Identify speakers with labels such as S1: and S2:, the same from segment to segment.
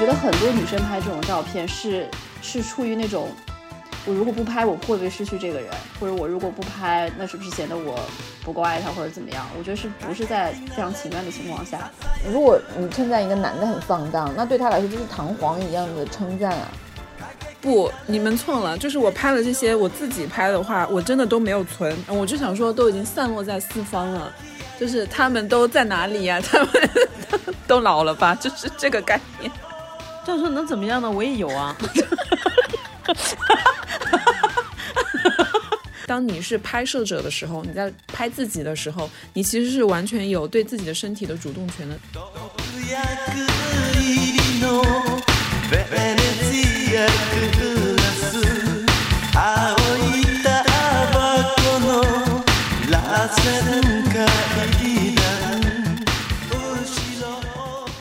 S1: 觉得很多女生拍这种照片是是出于那种，我如果不拍，我会不会失去这个人？或者我如果不拍，那是不是显得我不够爱他，或者怎么样？我觉得是不是在非常情愿的情况下？
S2: 如果你称赞一个男的很放荡，那对他来说就是弹簧一样的称赞啊。
S3: 不，你们错了。就是我拍了这些，我自己拍的话，我真的都没有存。我就想说，都已经散落在四方了，就是他们都在哪里呀？他们 都老了吧？就是这个概念。
S4: 这样说能怎么样呢？我也有啊。
S3: 当你是拍摄者的时候，你在拍自己的时候，你其实是完全有对自己的身体的主动权的。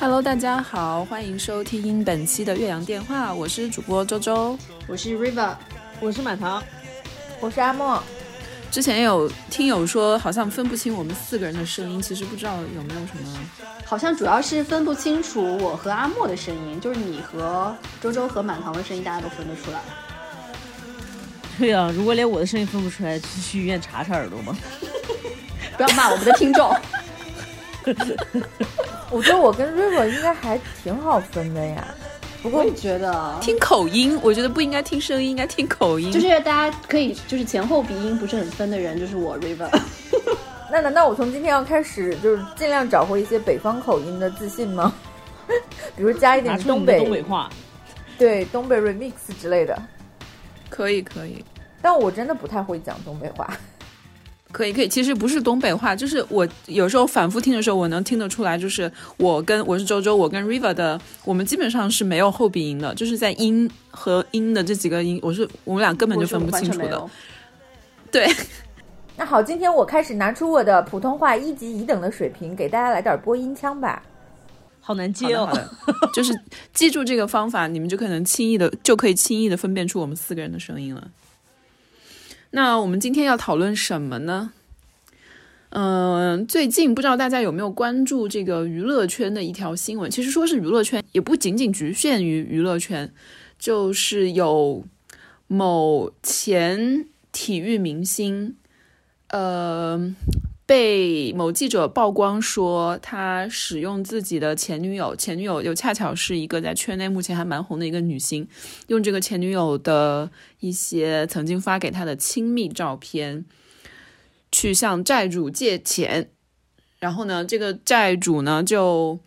S3: Hello，大家好，欢迎收听本期的岳阳电话，我是主播周周，
S1: 我是 River，
S4: 我是满堂，
S2: 我是阿莫。
S3: 之前有听友说，好像分不清我们四个人的声音，其实不知道有没有什么，
S1: 好像主要是分不清楚我和阿莫的声音，就是你和周周和满堂的声音，大家都分得出来。
S4: 对呀，如果连我的声音分不出来，就去医院查查耳朵吧。
S1: 不要骂我们的听众。
S2: 我觉得我跟 River 应该还挺好分的呀。不过
S1: 我觉得
S3: 听口音，我觉得不应该听声音，应该听口音。
S1: 就是大家可以，就是前后鼻音不是很分的人，就是我 River。
S2: 那难道我从今天要开始，就是尽量找回一些北方口音的自信吗？比如加一点东北
S4: 东北话，
S2: 对东北 remix 之类的。
S3: 可以可以，
S2: 但我真的不太会讲东北话。
S3: 可以可以，其实不是东北话，就是我有时候反复听的时候，我能听得出来，就是我跟我是周周，我跟 River 的，我们基本上是没有后鼻音的，就是在音和音的这几个音，我是我们俩根本就分不清楚的。对，
S2: 那好，今天我开始拿出我的普通话一级乙等的水平，给大家来点播音腔吧。
S4: 好难接哦，
S3: 就是记住这个方法，你们就可能轻易的就可以轻易的分辨出我们四个人的声音了。那我们今天要讨论什么呢？嗯，最近不知道大家有没有关注这个娱乐圈的一条新闻？其实说是娱乐圈，也不仅仅局限于娱乐圈，就是有某前体育明星，呃。被某记者曝光说，他使用自己的前女友，前女友又恰巧是一个在圈内目前还蛮红的一个女星，用这个前女友的一些曾经发给他的亲密照片，去向债主借钱，然后呢，这个债主呢就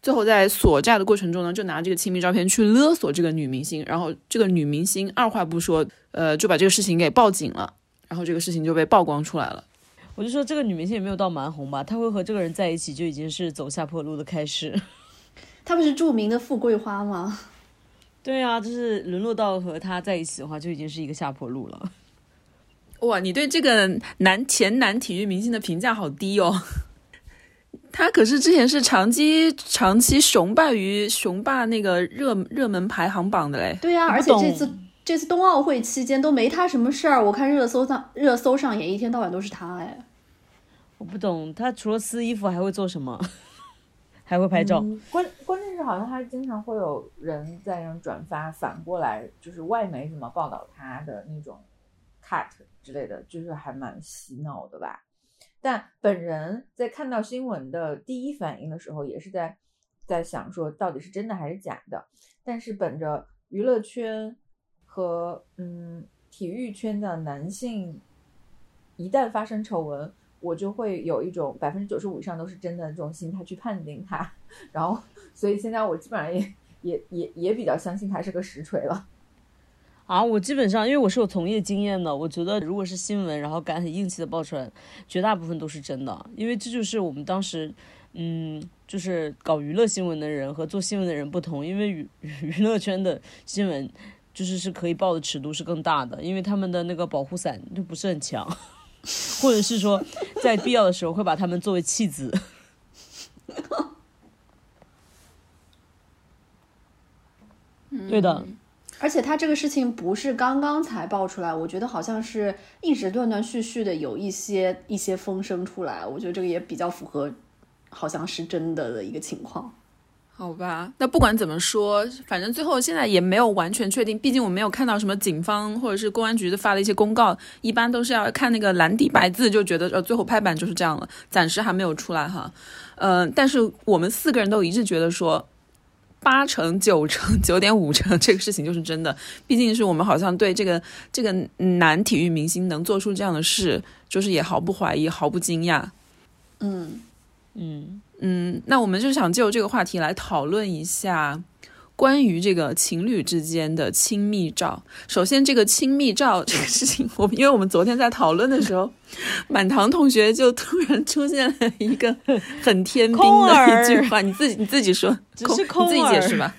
S3: 最后在索债的过程中呢，就拿这个亲密照片去勒索这个女明星，然后这个女明星二话不说，呃，就把这个事情给报警了，然后这个事情就被曝光出来了。
S4: 我就说这个女明星也没有到蛮红吧，她会和这个人在一起就已经是走下坡路的开始。
S1: 她不是著名的富贵花吗？
S4: 对啊，就是沦落到和他在一起的话，就已经是一个下坡路了。
S3: 哇，你对这个男前男体育明星的评价好低哦。他可是之前是长期长期雄霸于雄霸那个热热门排行榜的嘞。
S1: 对呀，而且这次。这次冬奥会期间都没他什么事儿，我看热搜上热搜上也一天到晚都是他哎。
S4: 我不懂他除了撕衣服还会做什么？还会拍照？
S2: 关关键是好像他经常会有人在那转发，反过来就是外媒怎么报道他的那种 cut 之类的，就是还蛮洗脑的吧。但本人在看到新闻的第一反应的时候，也是在在想说到底是真的还是假的。但是本着娱乐圈。和嗯，体育圈的男性，一旦发生丑闻，我就会有一种百分之九十五以上都是真的这种心态去判定他，然后，所以现在我基本上也也也也比较相信他是个实锤了。
S4: 啊，我基本上因为我是有从业经验的，我觉得如果是新闻，然后敢很硬气的爆出来，绝大部分都是真的，因为这就是我们当时，嗯，就是搞娱乐新闻的人和做新闻的人不同，因为娱娱乐圈的新闻。就是是可以报的尺度是更大的，因为他们的那个保护伞就不是很强，或者是说在必要的时候会把他们作为弃子。对的，
S1: 而且他这个事情不是刚刚才爆出来，我觉得好像是一直断断续续的有一些一些风声出来，我觉得这个也比较符合，好像是真的的一个情况。
S3: 好吧，那不管怎么说，反正最后现在也没有完全确定，毕竟我没有看到什么警方或者是公安局的发的一些公告，一般都是要看那个蓝底白字，就觉得呃最后拍板就是这样了，暂时还没有出来哈。呃，但是我们四个人都一致觉得说，八成、九成、九点五成 这个事情就是真的，毕竟是我们好像对这个这个男体育明星能做出这样的事，就是也毫不怀疑、毫不惊讶。
S1: 嗯
S4: 嗯，
S3: 嗯，那我们就想就这个话题来讨论一下关于这个情侣之间的亲密照。首先，这个亲密照这个事情，我因为我们昨天在讨论的时候，满堂同学就突然出现了一个很天兵的一句话，你自己你自己说，
S4: 只是空
S3: 你自己解释吧。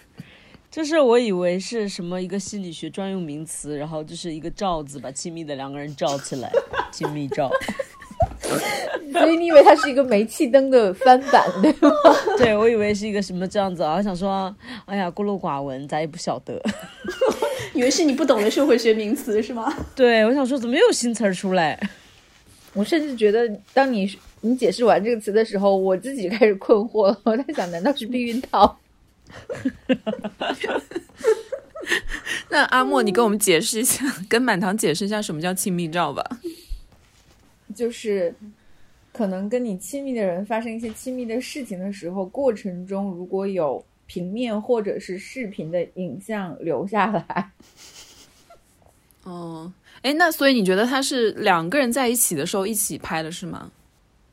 S4: 就是我以为是什么一个心理学专用名词，然后就是一个罩子，把亲密的两个人罩起来，亲密照。
S2: 所以你以为它是一个煤气灯的翻版，对吗？
S4: 对，我以为是一个什么这样子啊，我想说，哎呀，孤陋寡闻，咱也不晓得。
S1: 以为是你不懂的社会学名词是吗？
S4: 对，我想说，怎么又有新词儿出来？
S2: 我甚至觉得，当你你解释完这个词的时候，我自己开始困惑了。我在想，难道是避孕套？
S3: 那阿莫，你跟我们解释一下，跟满堂解释一下什么叫亲密照吧。
S2: 就是可能跟你亲密的人发生一些亲密的事情的时候，过程中如果有平面或者是视频的影像留下来，
S3: 哦，哎，那所以你觉得他是两个人在一起的时候一起拍的是吗？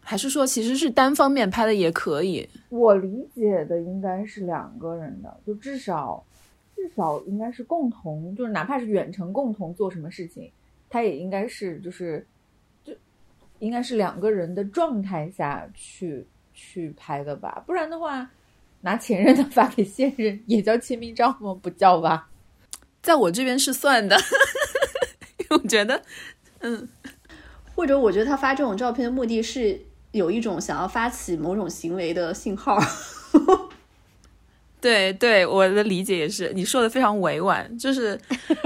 S3: 还是说其实是单方面拍的也可以？
S2: 我理解的应该是两个人的，就至少至少应该是共同，就是哪怕是远程共同做什么事情，他也应该是就是就应该是两个人的状态下去去拍的吧，不然的话，拿前任的发给现任也叫签名照吗？不叫吧？
S3: 在我这边是算的，因为我觉得，嗯，
S1: 或者我觉得他发这种照片的目的是有一种想要发起某种行为的信号。
S3: 对对，我的理解也是，你说的非常委婉，就是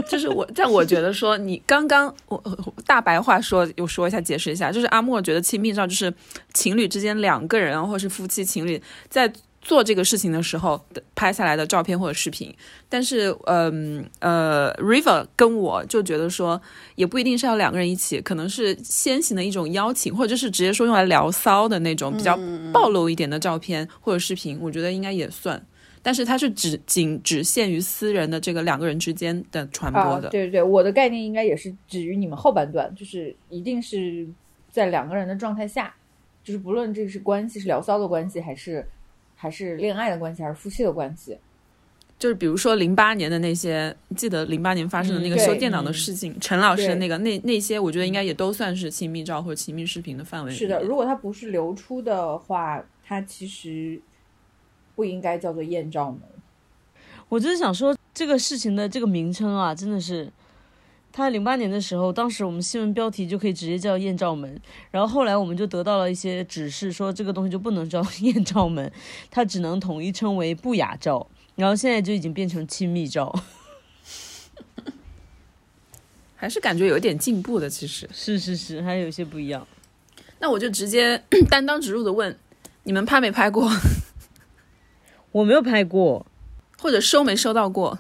S3: 就是我，但我觉得说你刚刚我我大白话说，我说一下解释一下，就是阿莫觉得亲密照就是情侣之间两个人或者是夫妻情侣在做这个事情的时候的拍下来的照片或者视频，但是嗯呃 River 跟我就觉得说也不一定是要两个人一起，可能是先行的一种邀请，或者就是直接说用来聊骚的那种比较暴露一点的照片或者视频，我觉得应该也算。但是它是只仅只限于私人的这个两个人之间的传播
S2: 啊，
S3: 的。
S2: 对对对，我的概念应该也是止于你们后半段，就是一定是在两个人的状态下，就是不论这是关系是聊骚的关系，还是还是恋爱的关系，还是夫妻的关系，
S3: 就是比如说零八年的那些，记得零八年发生的那个修电脑的事情，陈老师的那个那那些，我觉得应该也都算是亲密照或者亲密视频的范围
S2: 是的，如果它不是流出的话，它其实不应该叫做艳照门。
S4: 我就是想说，这个事情的这个名称啊，真的是，他零八年的时候，当时我们新闻标题就可以直接叫艳照门，然后后来我们就得到了一些指示，说这个东西就不能叫艳照门，它只能统一称为不雅照，然后现在就已经变成亲密照。
S3: 还 是感觉有一点进步的。其实，
S4: 是是是，还有一些不一样。
S3: 那我就直接 担当直入的问，你们拍没拍过，
S4: 我没有拍过，
S3: 或者收没收到过？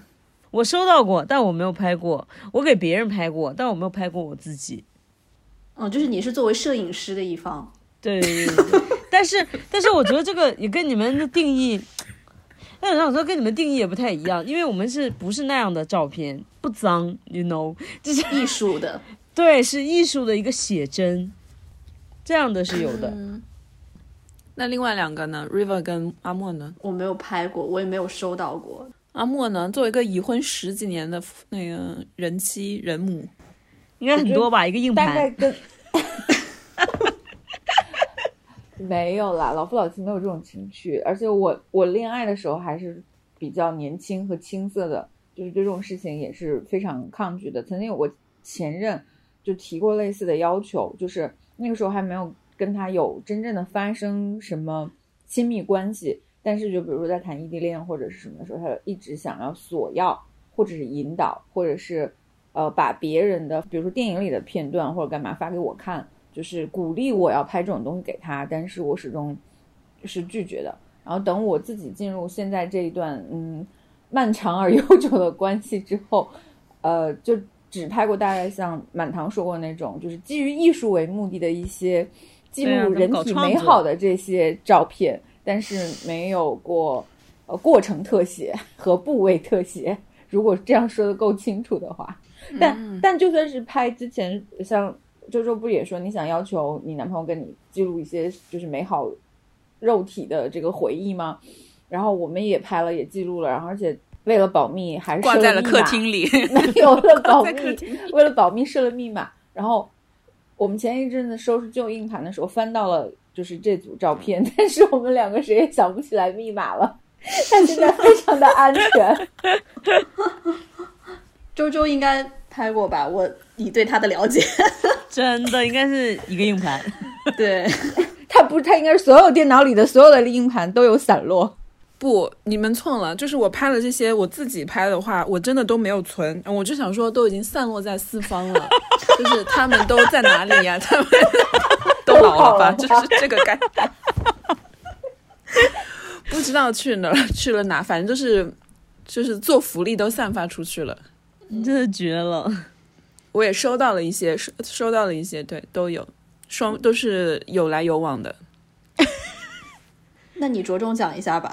S4: 我收到过，但我没有拍过。我给别人拍过，但我没有拍过我自己。
S1: 嗯，就是你是作为摄影师的一方，
S4: 对对对对，但是但是我觉得这个也跟你们的定义，但是我说跟你们定义也不太一样，因为我们是不是那样的照片，不脏，you know，这是
S1: 艺术的。
S4: 对，是艺术的一个写真，这样的是有的。
S3: 那另外两个呢？River 跟阿莫呢？
S1: 我没有拍过，我也没有收到过。
S3: 阿莫呢？作为一个已婚十几年的那个人妻人母，
S4: 应该很多吧，一个硬盘。
S2: 大概跟 没有啦，老夫老妻没有这种情趣，而且我我恋爱的时候还是比较年轻和青涩的，就是对这种事情也是非常抗拒的。曾经有过前任就提过类似的要求，就是那个时候还没有跟他有真正的发生什么亲密关系，但是就比如说在谈异地恋或者是什么的时候，他一直想要索要或者是引导，或者是呃把别人的比如说电影里的片段或者干嘛发给我看。就是鼓励我要拍这种东西给他，但是我始终是拒绝的。然后等我自己进入现在这一段嗯漫长而悠久的关系之后，呃，就只拍过大概像满堂说过那种，就是基于艺术为目的的一些记录人体美好的这些照片，但是没有过呃过程特写和部位特写。如果这样说的够清楚的话，但、但就算是拍之前，像周周不也说你想要求你男朋友跟你记录一些就是美好肉体的这个回忆吗？然后我们也拍了，也记录了，然后而且为了保密还
S3: 挂在了客厅里。
S2: 没有为了保密，为了保密设了密码。然后我们前一阵子收拾旧硬盘的时候翻到了就是这组照片，但是我们两个谁也想不起来密码了。但现在非常的安全，
S1: 周周应该拍过吧？我以对他的了解，
S4: 真的应该是一个硬盘。
S1: 对，
S2: 他不，他应该是所有电脑里的所有的硬盘都有散落。
S3: 不，你们错了。就是我拍了这些，我自己拍的话，我真的都没有存。我就想说，都已经散落在四方了，就是他们都在哪里呀？他们 都老了吧？
S2: 都老了
S3: 就是这个概念。不知道去哪儿去了哪，反正就是就是做福利都散发出去了。
S4: 你真的绝了！
S3: 我也收到了一些，收收到了一些，对，都有，双都是有来有往的。
S1: 那你着重讲一下吧。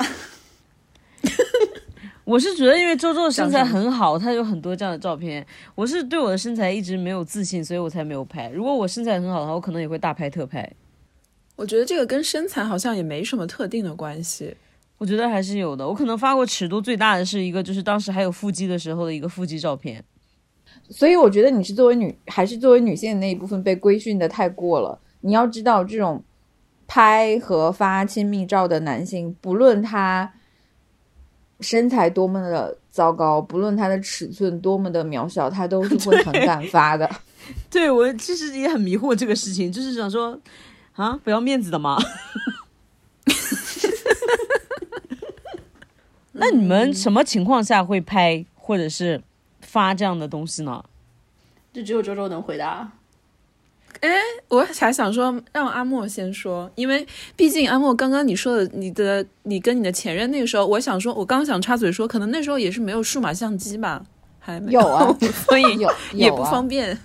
S4: 我是觉得，因为周周的身材很好，他有很多这样的照片。我是对我的身材一直没有自信，所以我才没有拍。如果我身材很好的话，我可能也会大拍特拍。
S3: 我觉得这个跟身材好像也没什么特定的关系。
S4: 我觉得还是有的。我可能发过尺度最大的是一个，就是当时还有腹肌的时候的一个腹肌照片。
S2: 所以我觉得你是作为女，还是作为女性的那一部分被规训的太过了。你要知道，这种拍和发亲密照的男性，不论他身材多么的糟糕，不论他的尺寸多么的渺小，他都是会很敢发的。
S4: 对我其实也很迷惑这个事情，就是想说，啊，不要面子的吗？那你们什么情况下会拍或者是发这样的东西呢？
S1: 就只有周周能回答。
S3: 我还想说让阿莫先说，因为毕竟阿莫刚刚你说的你的你跟你的前任那个时候，我想说，我刚想插嘴说，可能那时候也是没有数码相机吧，还没
S2: 有啊，
S3: 所以
S2: 有
S3: 也不方便。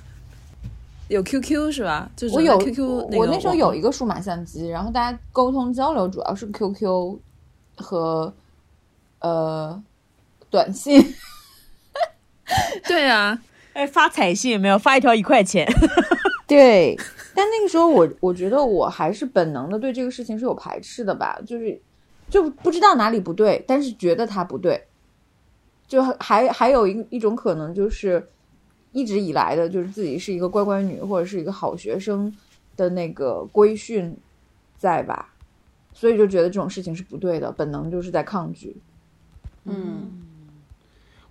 S3: 有 QQ 是吧？就是
S2: 我有
S3: QQ，那
S2: 我那时候有一个数码相机，然后大家沟通交流主要是 QQ 和呃短信。
S3: 对啊，
S4: 哎，发彩信有没有？发一条一块钱。
S2: 对，但那个时候我我觉得我还是本能的对这个事情是有排斥的吧，就是就不知道哪里不对，但是觉得它不对，就还还有一一种可能就是一直以来的就是自己是一个乖乖女或者是一个好学生的那个规训在吧，所以就觉得这种事情是不对的，本能就是在抗拒。
S1: 嗯，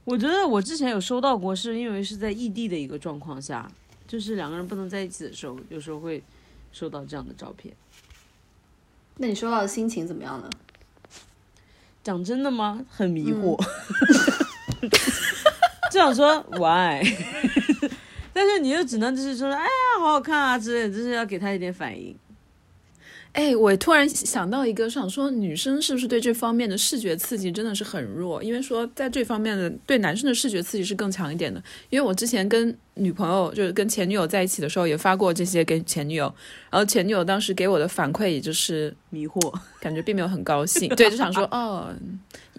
S4: 我觉得我之前有收到过，是因为是在异地的一个状况下，就是两个人不能在一起的时候，有时候会收到这样的照片。
S1: 那你收到的心情怎么样呢？
S4: 讲真的吗？很迷惑，就想说 why，但是你又只能就是说，哎呀，好好看啊之类的，就是要给他一点反应。
S3: 哎，我突然想到一个，想说女生是不是对这方面的视觉刺激真的是很弱？因为说在这方面的对男生的视觉刺激是更强一点的。因为我之前跟女朋友就是跟前女友在一起的时候，也发过这些给前女友，然后前女友当时给我的反馈也就是
S4: 迷惑
S3: 感觉并没有很高兴，对，就想说哦，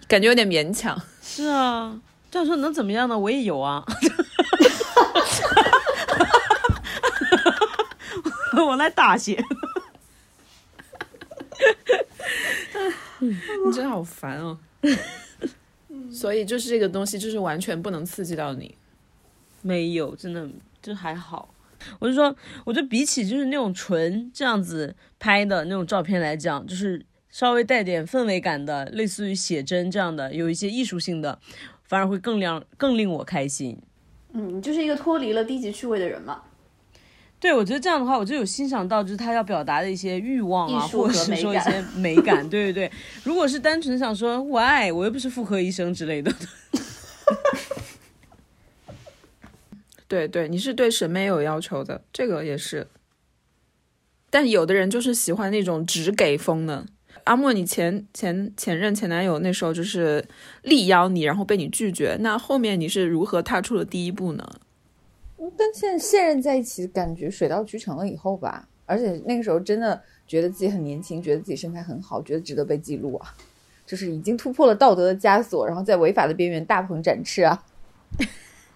S3: 感觉有点勉强。
S4: 是啊，这样说能怎么样呢？我也有啊，我来打血。
S3: 你真好烦哦。所以就是这个东西，就是完全不能刺激到你。
S4: 没有，真的就还好。我就说，我觉得比起就是那种纯这样子拍的那种照片来讲，就是稍微带点氛围感的，类似于写真这样的，有一些艺术性的，反而会更让更令我开心。
S1: 嗯，你就是一个脱离了低级趣味的人嘛。
S4: 对，我觉得这样的话，我就有欣赏到，就是他要表达的一些欲望啊，或者是说一些美感。对对对，如果是单纯想说我爱，我又不是妇科医生之类的，
S3: 对对，你是对审美有要求的，这个也是。但有的人就是喜欢那种只给风的，阿莫，你前前前任前男友那时候就是力邀你，然后被你拒绝，那后面你是如何踏出了第一步呢？
S2: 跟现现任在一起，感觉水到渠成了以后吧，而且那个时候真的觉得自己很年轻，觉得自己身材很好，觉得值得被记录啊，就是已经突破了道德的枷锁，然后在违法的边缘大鹏展翅啊。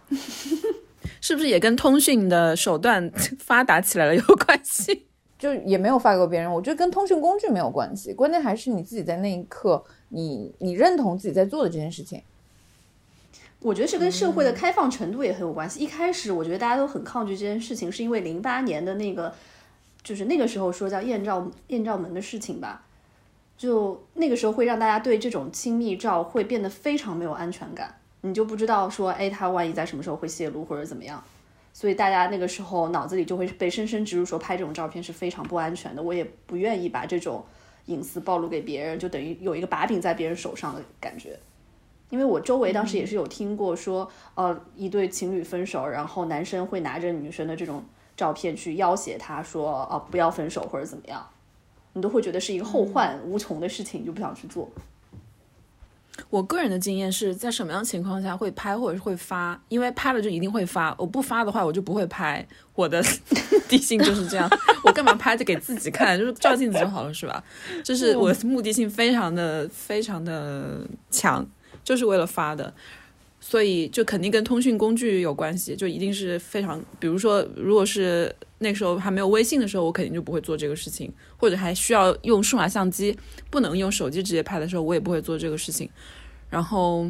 S3: 是不是也跟通讯的手段发达起来了有关系？
S2: 就也没有发给别人，我觉得跟通讯工具没有关系，关键还是你自己在那一刻，你你认同自己在做的这件事情。
S1: 我觉得是跟社会的开放程度也很有关系。一开始我觉得大家都很抗拒这件事情，是因为零八年的那个，就是那个时候说叫艳照艳照门的事情吧，就那个时候会让大家对这种亲密照会变得非常没有安全感。你就不知道说，哎，他万一在什么时候会泄露或者怎么样，所以大家那个时候脑子里就会被深深植入说拍这种照片是非常不安全的。我也不愿意把这种隐私暴露给别人，就等于有一个把柄在别人手上的感觉。因为我周围当时也是有听过说，呃，一对情侣分手，然后男生会拿着女生的这种照片去要挟她说，哦，不要分手或者怎么样，你都会觉得是一个后患无穷的事情，就不想去做。
S3: 我个人的经验是在什么样情况下会拍或者是会发？因为拍了就一定会发，我不发的话我就不会拍。我的 地性就是这样，我干嘛拍着给自己看？就是照镜子就好了，是吧？就是我的目的性非常的非常的强，就是为了发的，所以就肯定跟通讯工具有关系，就一定是非常，比如说如果是那时候还没有微信的时候，我肯定就不会做这个事情，或者还需要用数码相机，不能用手机直接拍的时候，我也不会做这个事情。然后，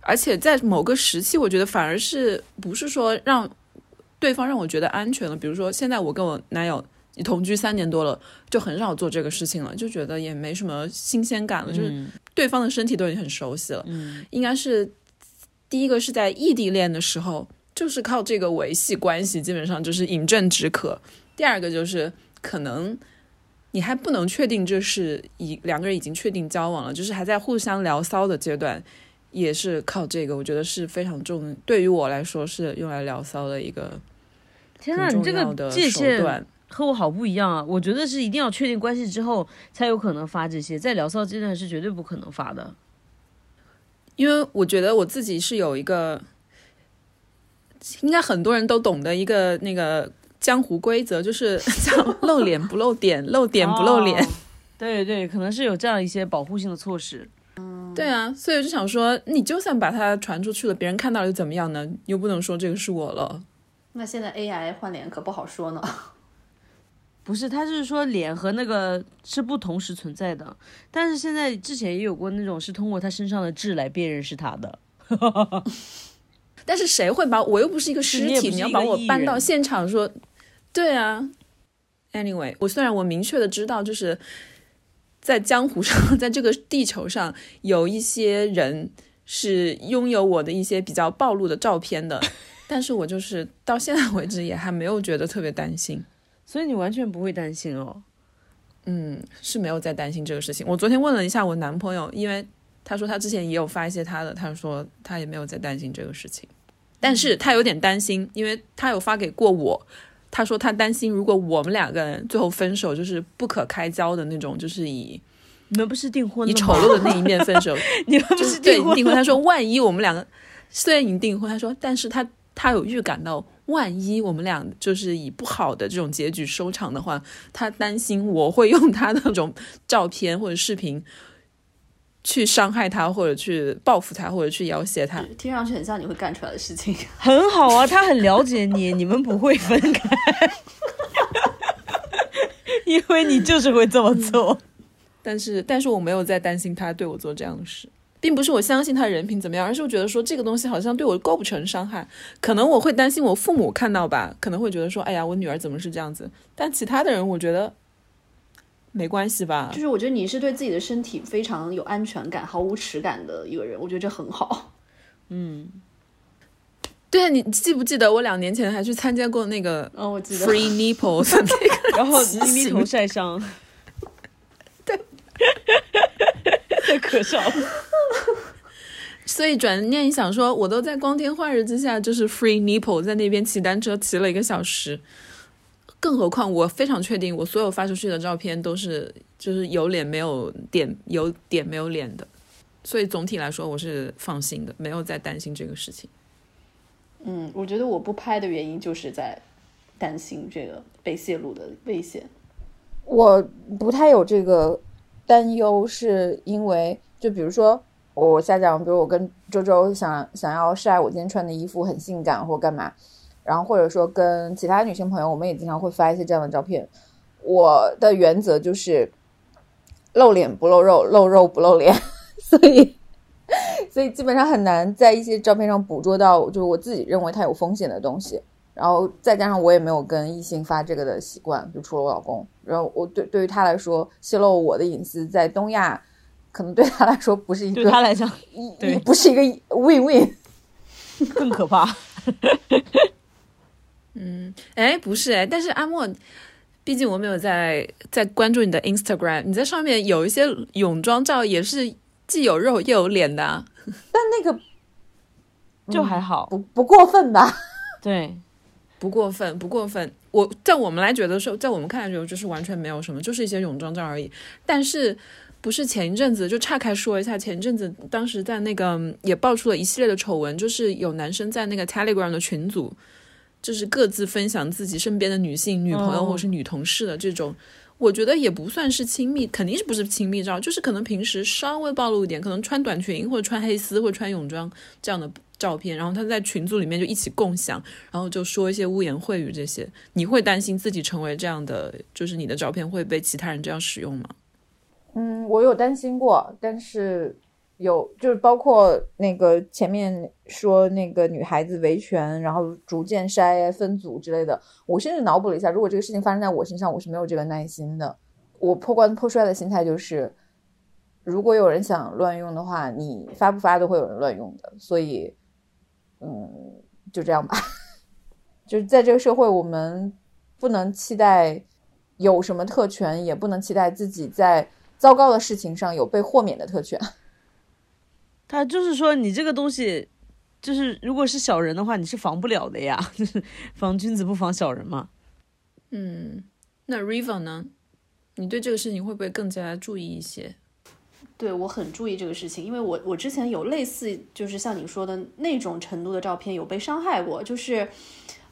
S3: 而且在某个时期，我觉得反而是不是说让对方让我觉得安全了。比如说，现在我跟我男友同居三年多了，就很少做这个事情了，就觉得也没什么新鲜感了。就是对方的身体都已经很熟悉了。
S4: 嗯，
S3: 应该是第一个是在异地恋的时候，就是靠这个维系关系，基本上就是饮鸩止渴。第二个就是可能你还不能确定这是已两个人已经确定交往了，就是还在互相聊骚的阶段，也是靠这个，我觉得是非常重。对于我来说，是用来聊骚的一个
S4: 天呐，
S3: 很
S4: 你这个
S3: 重要的
S4: 界限
S3: 手段。
S4: 和我好不一样啊！我觉得是一定要确定关系之后才有可能发这些，在聊骚阶段是绝对不可能发的。
S3: 因为我觉得我自己是有一个，应该很多人都懂的一个那个江湖规则，就是 叫露脸不露点，露点不露脸。
S4: 哦对对，可能是有这样一些保护性的措施。
S3: 对啊，所以我就想说，你就算把它传出去了，别人看到了又怎么样呢？又不能说这个是我了。
S1: 那现在 AI 换脸可不好说呢。
S4: 不是，他就是说脸和那个是不同时存在的，但是现在之前也有过那种是通过他身上的痣来辨认是他的。
S3: 但是谁会把我又不是一个尸体，
S4: 你
S3: 要把我搬到现场说，对啊。Anyway，我虽然我明确的知道，就是在江湖上，在这个地球上，有一些人是拥有我的一些比较暴露的照片的，但是我就是到现在为止也还没有觉得特别担心。
S4: 所以你完全不会担心哦。
S3: 嗯，是没有在担心这个事情。我昨天问了一下我男朋友，因为他说他之前也有发一些他的，他说他也没有在担心这个事情，但是他有点担心，因为他有发给过我，他说他担心如果我们两个人最后分手，就是不可开交的那种，就是以
S4: 你们不是订婚了
S3: 以丑？陋的那一面分手，
S4: 你们不
S3: 就是是对
S4: 订婚
S3: 订婚。他说 万一我们两个虽然已经订婚，他说但是他他有预感到。万一我们俩就是以不好的这种结局收场的话，他担心我会用他的那种照片或者视频去伤害他，或者去报复他，或者去要挟他。
S1: 听上去很像你会干出来的事情。
S4: 很好啊，他很了解你，你们不会分开，因为你就是会这么做。
S3: 但是，但是我没有在担心他对我做这样的事，并不是我相信他人品怎么样，而是我觉得说这个东西好像对我构不成伤害。可能我会担心我父母看到吧，可能会觉得说，哎呀，我女儿怎么是这样子？但其他的人，我觉得没关系吧
S1: 就。是我觉得你是对自己的身体非常有安全感、毫无耻感的一个人，我觉得这很好。
S4: 嗯，
S3: 对啊，你记不记得我两年前还去参加过那个
S1: 嗯，我记得
S3: Free Nipples 那个
S4: 然后
S3: 骑
S4: 咪咪头晒伤，
S3: 对，
S4: 太可笑了。
S3: 所以转念一想说，我都在光天化日之下，就是 free nipple 在那边骑单车骑了一个小时，更何况我非常确定，我所有发出去的照片都是就是有脸没有点，有点没有脸的，所以总体来说我是放心的，没有在担心这个事情。
S1: 嗯，我觉得我不拍的原因就是在担心这个被泄露的危险。
S2: 我不太有这个担忧，是因为就比如说我下讲，比如我跟周周想想要晒我今天穿的衣服很性感或干嘛，然后或者说跟其他女性朋友，我们也经常会发一些这样的照片。我的原则就是露脸不露肉，露肉不露脸，所以所以基本上很难在一些照片上捕捉到，就是我自己认为它有风险的东西。然后再加上我也没有跟异性发这个的习惯，就除了我老公。然后我对对于他来说，泄露我的隐私在东亚，可能对他来说不是一个
S4: 对他来讲
S2: 一
S4: 对
S2: 不是一个 win win。
S4: 更可怕。
S3: 嗯哎，不是哎，但是阿莫，毕竟我没有在在关注你的 Instagram，你在上面有一些泳装照，也是既有肉又有脸的、啊。
S2: 但那个
S4: 就还好，
S2: 不不过分吧？
S4: 对，
S3: 不过分，不过分。我在我们来觉得说，在我们看来觉得就是完全没有什么，就是一些泳装照而已。但是不是前一阵子就岔开说一下，前一阵子当时在那个嗯也爆出了一系列的丑闻，就是有男生在那个 Telegram 的群组，就是各自分享自己身边的女性女朋友
S4: 哦
S3: 或是女同事的这种。我觉得也不算是亲密，肯定是不是亲密照，就是可能平时稍微暴露一点，可能穿短裙或者穿黑丝或者穿泳装这样的照片，然后他在群组里面就一起共享，然后就说一些污言秽语这些。你会担心自己成为这样的，就是你的照片会被其他人这样使用吗？
S2: 嗯，我有担心过，但是有就是包括那个前面说那个女孩子维权，然后逐渐筛分组之类的，我甚至脑补了一下，如果这个事情发生在我身上，我是没有这个耐心的。我破罐破摔的心态就是，如果有人想乱用的话，你发不发都会有人乱用的，所以，嗯，就这样吧。就是在这个社会，我们不能期待有什么特权，也不能期待自己在糟糕的事情上有被豁免的特权。
S4: 他就是说你这个东西，就是如果是小人的话，你是防不了的呀，就是防君子不防小人嘛。
S3: 嗯，那 Riva 呢？你对这个事情会不会更加注意一些？
S1: 对我很注意这个事情，因为我我之前有类似就是像你说的那种程度的照片有被伤害过，就是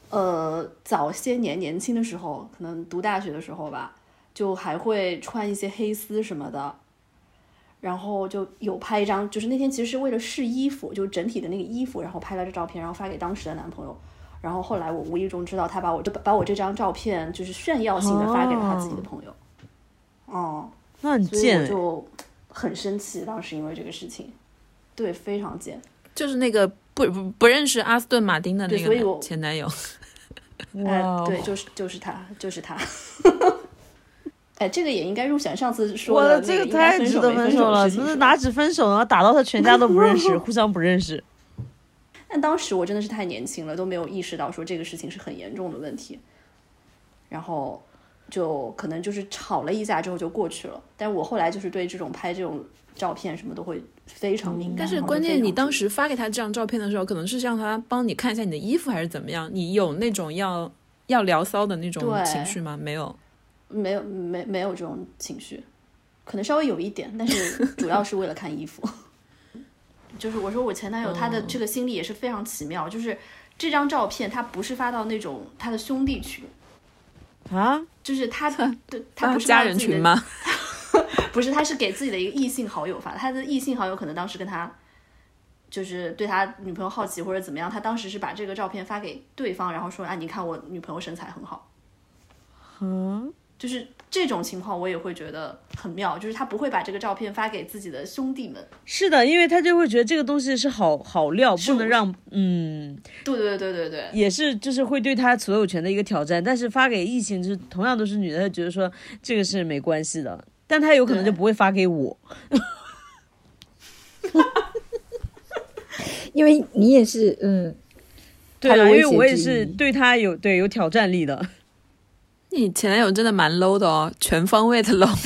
S1: 呃早些年年轻的时候，可能读大学的时候吧，就还会穿一些黑丝什么的，然后就有拍一张，就是那天其实是为了试衣服，就整体的那个衣服，然后拍了这照片，然后发给当时的男朋友。然后后来我无意中知道，他把我就把我这张照片就是炫耀性的发给了他自己的朋友。哦，
S4: 那很
S1: 所以我就很生气，当时因为这个事情，对，非常贱。
S3: 就是那个不不不认识阿斯顿马丁的那个
S1: 对所以我
S3: 男前男友，
S1: 哎、
S4: 哇哦，
S1: 对，就是就是他，就是他。哎，这个也应该入选上次说
S4: 我的
S1: 的
S4: 这个太值得分
S1: 手
S4: 了，
S1: 的事情是
S4: 哪止分手呢？打到他全家都不认识，互相不认识。
S1: 但当时我真的是太年轻了，都没有意识到说这个事情是很严重的问题，然后就可能就是吵了一架之后就过去了。但我后来就是对这种拍这种照片什么都会非常敏感。
S3: 但是关键你当时发给他这张照片的时候，可能是让他帮你看一下你的衣服还是怎么样？你有那种要要聊骚的那种情绪吗？没有。
S1: 没有没没有这种情绪，可能稍微有一点，但是 主要是为了看衣服。就是我说我前男友他的这个心理也是非常奇妙，就是这张照片他不是发到那种他的兄弟群，
S4: 啊，
S1: 就是他的对他不是
S3: 发家？人群吗？
S1: 不是，他是给自己的一个异性好友发的，他的异性好友可能当时跟他。就是对他女朋友好奇或者怎么样，他当时是把这个照片发给对方，然后说：“啊，你看我女朋友身材很好。”
S4: 嗯，
S1: 就是这种情况，我也会觉得很妙，就是他不会把这个照片发给自己的兄弟们。
S4: 是的，因为他就会觉得这个东西是好好料，不能让嗯，
S1: 对对对对对，
S4: 也是就是会对他所有权的一个挑战。但是发给异性，就是同样都是女的，他觉得说这个是没关系的，但他有可能就不会发给我。
S2: 因为你也是，嗯，
S4: 对啊，因为我也是对他有对有挑战力的。
S3: 你前男友真的蛮 low 的哦，全方位的 low。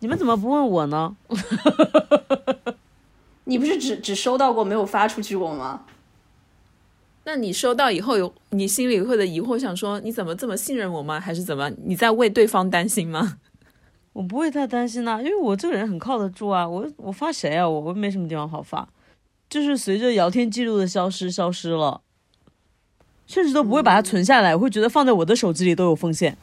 S4: 你们怎么不问我呢？
S1: 你不是只只收到过没有发出去过吗？
S3: 那你收到以后有你心里会的疑惑，想说你怎么这么信任我吗？还是怎么？你在为对方担心吗？
S4: 我不会太担心呐、因为我这个人很靠得住啊。我我发谁啊？我我没什么地方好发，就是随着聊天记录的消失消失了，甚至都不会把它存下来，我会觉得放在我的手机里都有风险。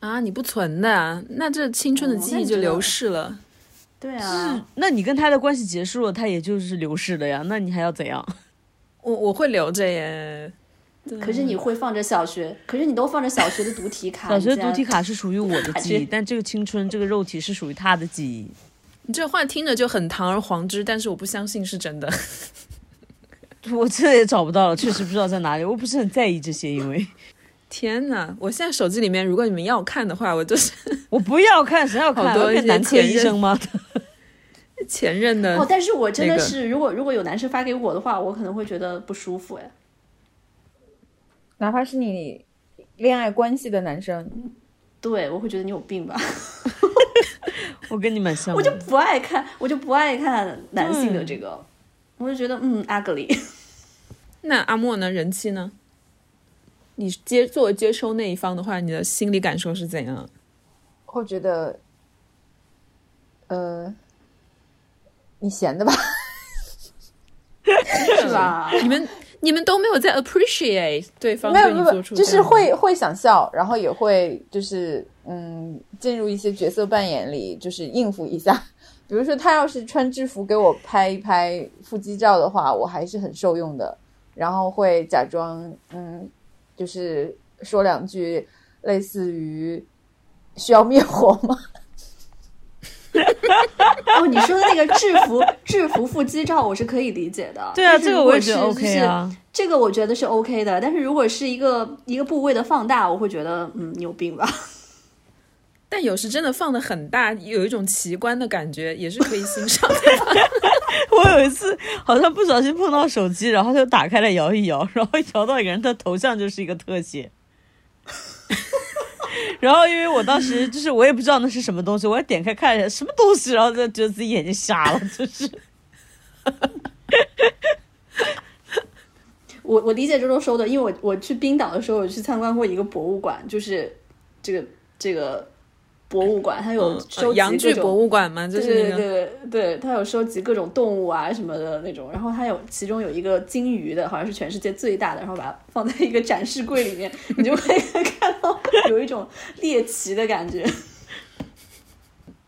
S3: 啊，你不存的啊，那这青春的
S1: 哦
S3: 记忆就流逝了。
S1: 对
S4: 是
S1: 啊，，
S4: 那你跟他的关系结束了，他也就是流逝的呀。那你还要怎样？
S3: 我我会留着耶。
S1: 可是你会放着小学，可是你都放着小学的读题卡，
S4: 小学
S1: 你竟然
S4: 读题卡是属于我的记忆，但这个青春这个肉体是属于他的记忆。
S3: 你这话听着就很堂而皇之，但是我不相信是真的。
S4: 我这也找不到了，确实不知道在哪里。我不是很在意这些，因为
S3: 天哪！我现在手机里面，如果你们要看的话，我就是
S4: 我不要看，谁要看？
S3: 好多
S4: 男科
S3: 前任
S4: 医生吗？
S3: 前任的。
S1: 哦，但是我真的是，如果如果有男生发给我的话，我可能会觉得不舒服哎。
S2: 哪怕是你恋爱关系的男生，
S1: 对，我会觉得你有病吧，
S4: 我跟你蛮像。
S1: 我就不爱看，我就不爱看男性的这个，我就觉得嗯 ugly。
S3: 那阿莫呢？人气呢？你接作为接收那一方的话，你的心理感受是怎样？
S2: 会觉得，呃，你闲的吧？
S1: 是吧？
S3: 你们你们都没有在 appreciate 对方
S2: 没有，
S3: 对你
S2: 没有，就是会会想笑，然后也会就是嗯，进入一些角色扮演里，就是应付一下。比如说，他要是穿制服给我拍一拍腹肌照的话，我还是很受用的。然后会假装嗯，就是说两句类似于需要灭火吗？
S1: 哦，你说的那个制服制服腹肌照，我是可以理解的。
S4: 对啊，这个我也觉得 OK 啊。
S1: 就是这个我觉得是 OK 的，但是如果是一个一个部位的放大，我会觉得嗯，你有病吧？
S3: 但有时真的放的很大，有一种奇观的感觉，也是可以欣赏的。
S4: 我有一次好像不小心碰到手机，然后就打开了摇一摇，然后摇到一个人的头像就是一个特写。然后因为我当时就是我也不知道那是什么东西，我要点开看一下什么东西，然后就觉得自己眼睛瞎了，就是。
S1: 我我理解周周说的，因为我我去冰岛的时候，我去参观过一个博物馆，就是这个这个博物馆，它有收集
S3: 洋剧博物馆嘛，就是
S1: 对对对对，它有收集各种动物啊什么的那种，然后它有其中有一个鲸鱼的，好像是全世界最大的，然后把它放在一个展示柜里面，你就会看到有一种猎奇的感觉。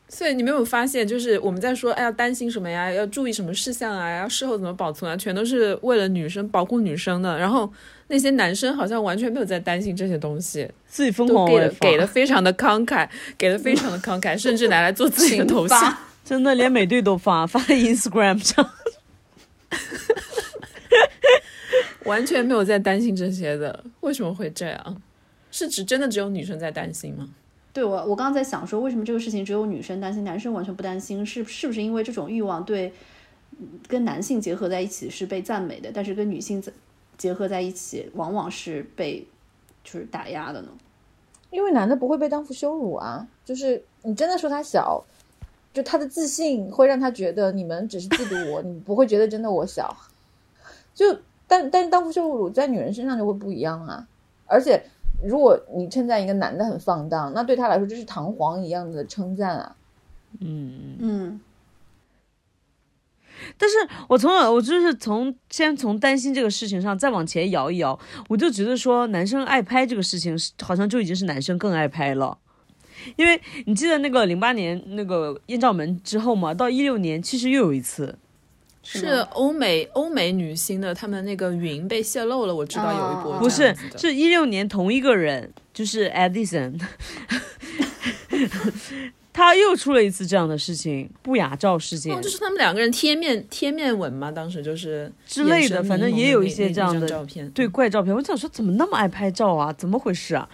S3: 所以你没有发现，就是我们在说，哎，要担心什么呀？要注意什么事项啊？要事后怎么保存啊？全都是为了女生保护女生的。然后那些男生好像完全没有在担心这些东西，
S4: 自己疯
S3: 狂给的给的非常的慷慨，给的非常的慷慨，甚至拿来做自己的头像。
S4: 真的连美队都发发在 Instagram 上。
S3: 完全没有在担心这些的。为什么会这样？是指真的只有女生在担心吗？
S1: 对我，我刚刚在想说，为什么这个事情只有女生担心，男生完全不担心？是是不是因为这种欲望对嗯跟男性结合在一起是被赞美的，但是跟女性在结合在一起，往往是被就是打压的呢？
S2: 因为男的不会被当负羞辱啊，就是你真的说他小，就他的自信会让他觉得你们只是嫉妒我，你不会觉得真的我小。就但但是当负羞辱在女人身上就会不一样啊，而且如果你称赞一个男的很放荡，那对他来说这是弹簧一样的称赞啊。
S4: 嗯，
S1: 嗯，
S4: 但是我从小我就是从先从担心这个事情上再往前摇一摇，我就觉得说男生爱拍这个事情是好像就已经是男生更爱拍了。因为你记得那个零八年那个艳照门之后嘛，到一六年其实又有一次，
S3: 是欧美欧美女星的，她们那个云被泄露了，我知道有一波
S1: 哦
S4: 不是是一六年同一个人，就是 Edison，他又出了一次这样的事情，不雅照事件
S3: 哦，就是他们两个人贴面贴面吻嘛，当时就是
S4: 之类的，反正也有一些这样的
S3: 照片。
S4: 对怪照片，我想说怎么那么爱拍照啊？怎么回事啊？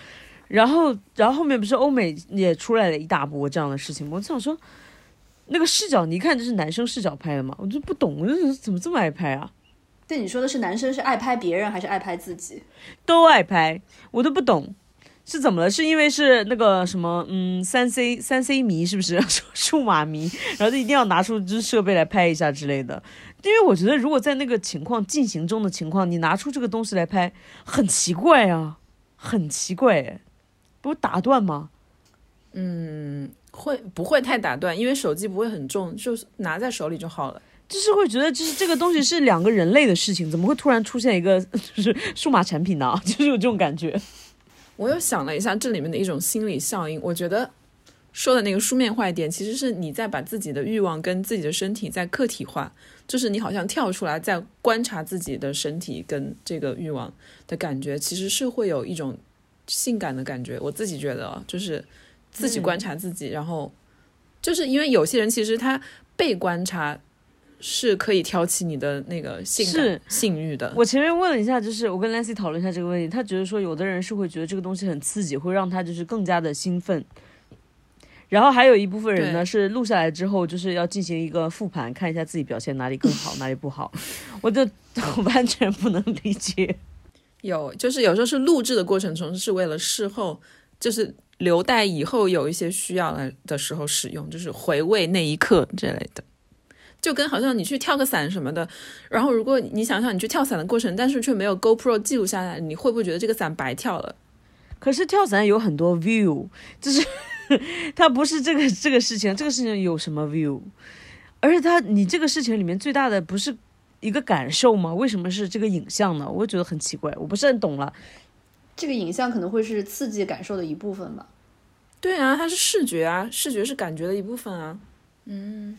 S4: 然后，然后后面不是欧美也出来了一大波这样的事情吗？我就想说，那个视角你一看就是男生视角拍的嘛，我就不懂，我就怎么这么爱拍啊？
S1: 对你说的是男生是爱拍别人还是爱拍自己？
S4: 都爱拍，我都不懂。是怎么了？是因为是那个什么，嗯，三 C 三 C 迷是不是？数数码迷，然后就一定要拿出这设备来拍一下之类的。因为我觉得，如果在那个情况进行中的情况，你拿出这个东西来拍，很奇怪啊，很奇怪，哎，不打断吗？
S3: 嗯，会不会太打断？因为手机不会很重，就是拿在手里就好了。
S4: 就是会觉得，就是这个东西是两个人类的事情，怎么会突然出现一个 就是数码产品呢？就是有这种感觉。
S3: 我又想了一下这里面的一种心理效应，我觉得说的那个书面化一点，其实是你在把自己的欲望跟自己的身体在客体化，就是你好像跳出来在观察自己的身体跟这个欲望的感觉，其实是会有一种性感的感觉。我自己觉得，就是自己观察自己，然后就是因为有些人其实他被观察。是可以挑起你的那个性
S4: 是
S3: 性欲的。
S4: 我前面问了一下，就是我跟 Lancy 讨论一下这个问题，他觉得说有的人是会觉得这个东西很刺激，会让他就是更加的兴奋。然后还有一部分人呢是录下来之后就是要进行一个复盘，看一下自己表现哪里更好，哪里不好。我就我完全不能理解。
S3: 有，就是有时候是录制的过程中是为了事后，就是留待以后有一些需要来的时候使用，就是回味那一刻之类的。就跟好像你去跳个伞什么的，然后如果你想想你去跳伞的过程，但是却没有 GoPro 记录下来，你会不会觉得这个伞白跳了？
S4: 可是跳伞有很多 view，就是 它不是这个这个事情，这个事情有什么 view？而且它你这个事情里面最大的不是一个感受吗？为什么是这个影像呢？我觉得很奇怪，我不是很懂了。
S1: 这个影像可能会是刺激感受的一部分吧？
S3: 对啊，它是视觉啊，视觉是感觉的一部分啊。嗯。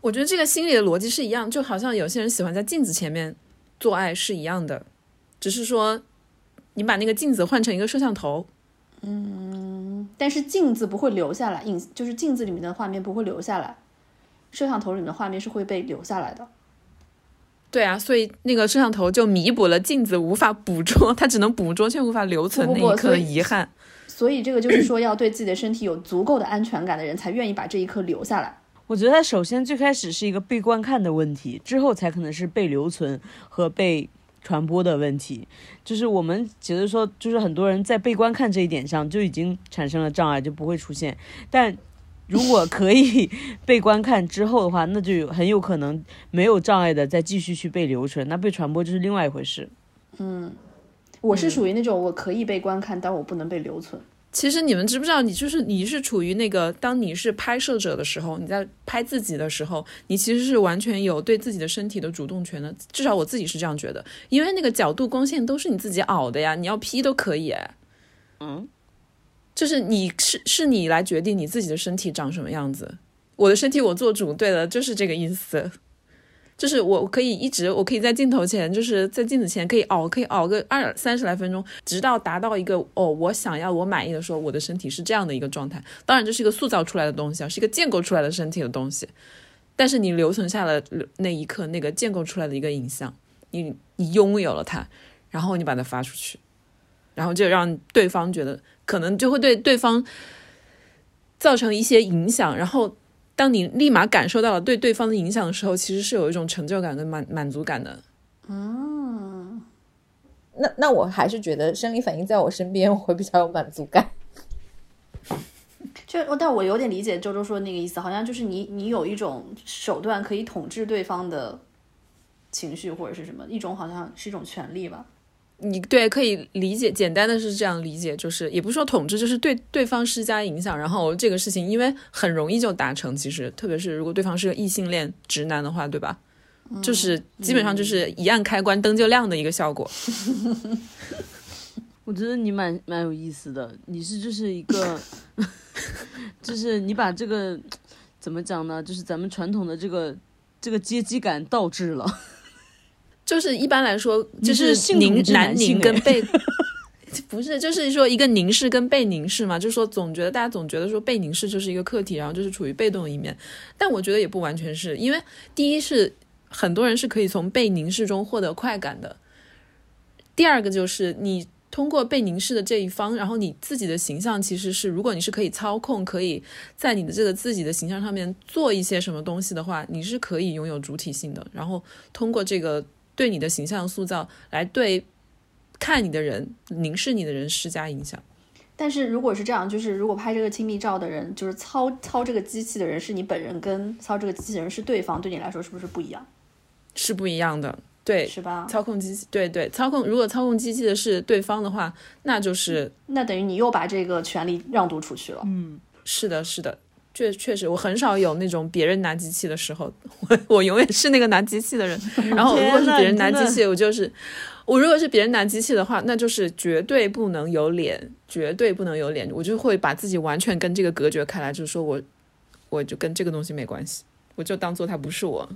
S3: 我觉得这个心理的逻辑是一样，就好像有些人喜欢在镜子前面做爱是一样的，只是说你把那个镜子换成一个摄像头，
S1: 嗯，但是镜子不会留下来，影就是镜子里面的画面不会留下来，摄像头里面的画面是会被留下来的。
S3: 对啊，所以那个摄像头就弥补了镜子无法捕捉，它只能捕捉却无法留存那一刻的遗憾。
S1: 所以这个就是说，要对自己的身体有足够的安全感的人，才愿意把这一刻留下来。
S4: 我觉得它首先最开始是一个被观看的问题，之后才可能是被留存和被传播的问题。就是我们觉得说，就是很多人在被观看这一点上就已经产生了障碍，就不会出现。但如果可以 被观看之后的话，那就有很有可能没有障碍的再继续去被留存，那被传播就是另外一回事。
S1: 嗯，我是属于那种我可以被观看，但我不能被留存。
S3: 其实你们知不知道，你就是你是处于那个，当你是拍摄者的时候，你在拍自己的时候，你其实是完全有对自己的身体的主动权的。至少我自己是这样觉得，因为那个角度、光线都是你自己熬的呀，你要 P 都可以。
S4: 嗯，
S3: 就是你是是你来决定你自己的身体长什么样子，我的身体我做主。对了，就是这个意思。就是我可以一直，我可以在镜头前，就是在镜子前可以熬，可以熬个二三十来分钟，直到达到一个哦，我想要我满意的时候，我的身体是这样的一个状态。当然，这是一个塑造出来的东西啊，是一个建构出来的身体的东西。但是你留存下了那一刻那个建构出来的一个影像，你你拥有了它，然后你把它发出去，然后就让对方觉得可能就会对对方造成一些影响，然后。当你立马感受到了对对方的影响的时候，其实是有一种成就感跟满满足感的。
S2: 嗯，那那我还是觉得生理反应在我身边我会比较有满足感。
S1: 就但我有点理解周周说的那个意思，好像就是你你有一种手段可以统治对方的情绪或者是什么，一种好像是一种权利吧。
S3: 你对可以理解，简单的是这样理解，就是也不是说统治，就是对对方施加影响。然后这个事情因为很容易就达成，其实特别是如果对方是个异性恋直男的话，对吧？就是基本上就是一按开关灯就亮的一个效果。
S4: 我觉得你蛮蛮有意思的，你是就是一个，就是你把这个怎么讲呢？就是咱们传统的这个这个阶级感倒置了。
S3: 就是一般来说，就是凝男凝跟被，不是，就是说一个凝视跟被凝视嘛，就是说总觉得大家总觉得说被凝视就是一个客体，然后就是处于被动的一面，但我觉得也不完全是因为第一是很多人是可以从被凝视中获得快感的，第二个就是你通过被凝视的这一方，然后你自己的形象其实是如果你是可以操控，可以在你的这个自己的形象上面做一些什么东西的话，你是可以拥有主体性的，然后通过这个。对你的形象塑造，来对看你的人、凝视你的人施加影响。
S1: 但是如果是这样，就是如果拍这个亲密照的人，就是操操这个机器的人是你本人，跟操这个机器人是对方，对你来说是不是不一样？
S3: 是不一样的，对，
S1: 是吧？
S3: 操控机器，对对，操控如果操控机器的是对方的话，那就是
S1: 那等于你又把这个权利让渡出去了。
S4: 嗯，
S3: 是的，是的，确确实，我很少有那种别人拿机器的时候，我我永远是那个拿机器的人。然后如果是别人拿机器，我就是我如果是别人拿机器的话，那就是绝对不能有脸，绝对不能有脸，我就会把自己完全跟这个隔绝开来，就是说我我就跟这个东西没关系，我就当做它不是我。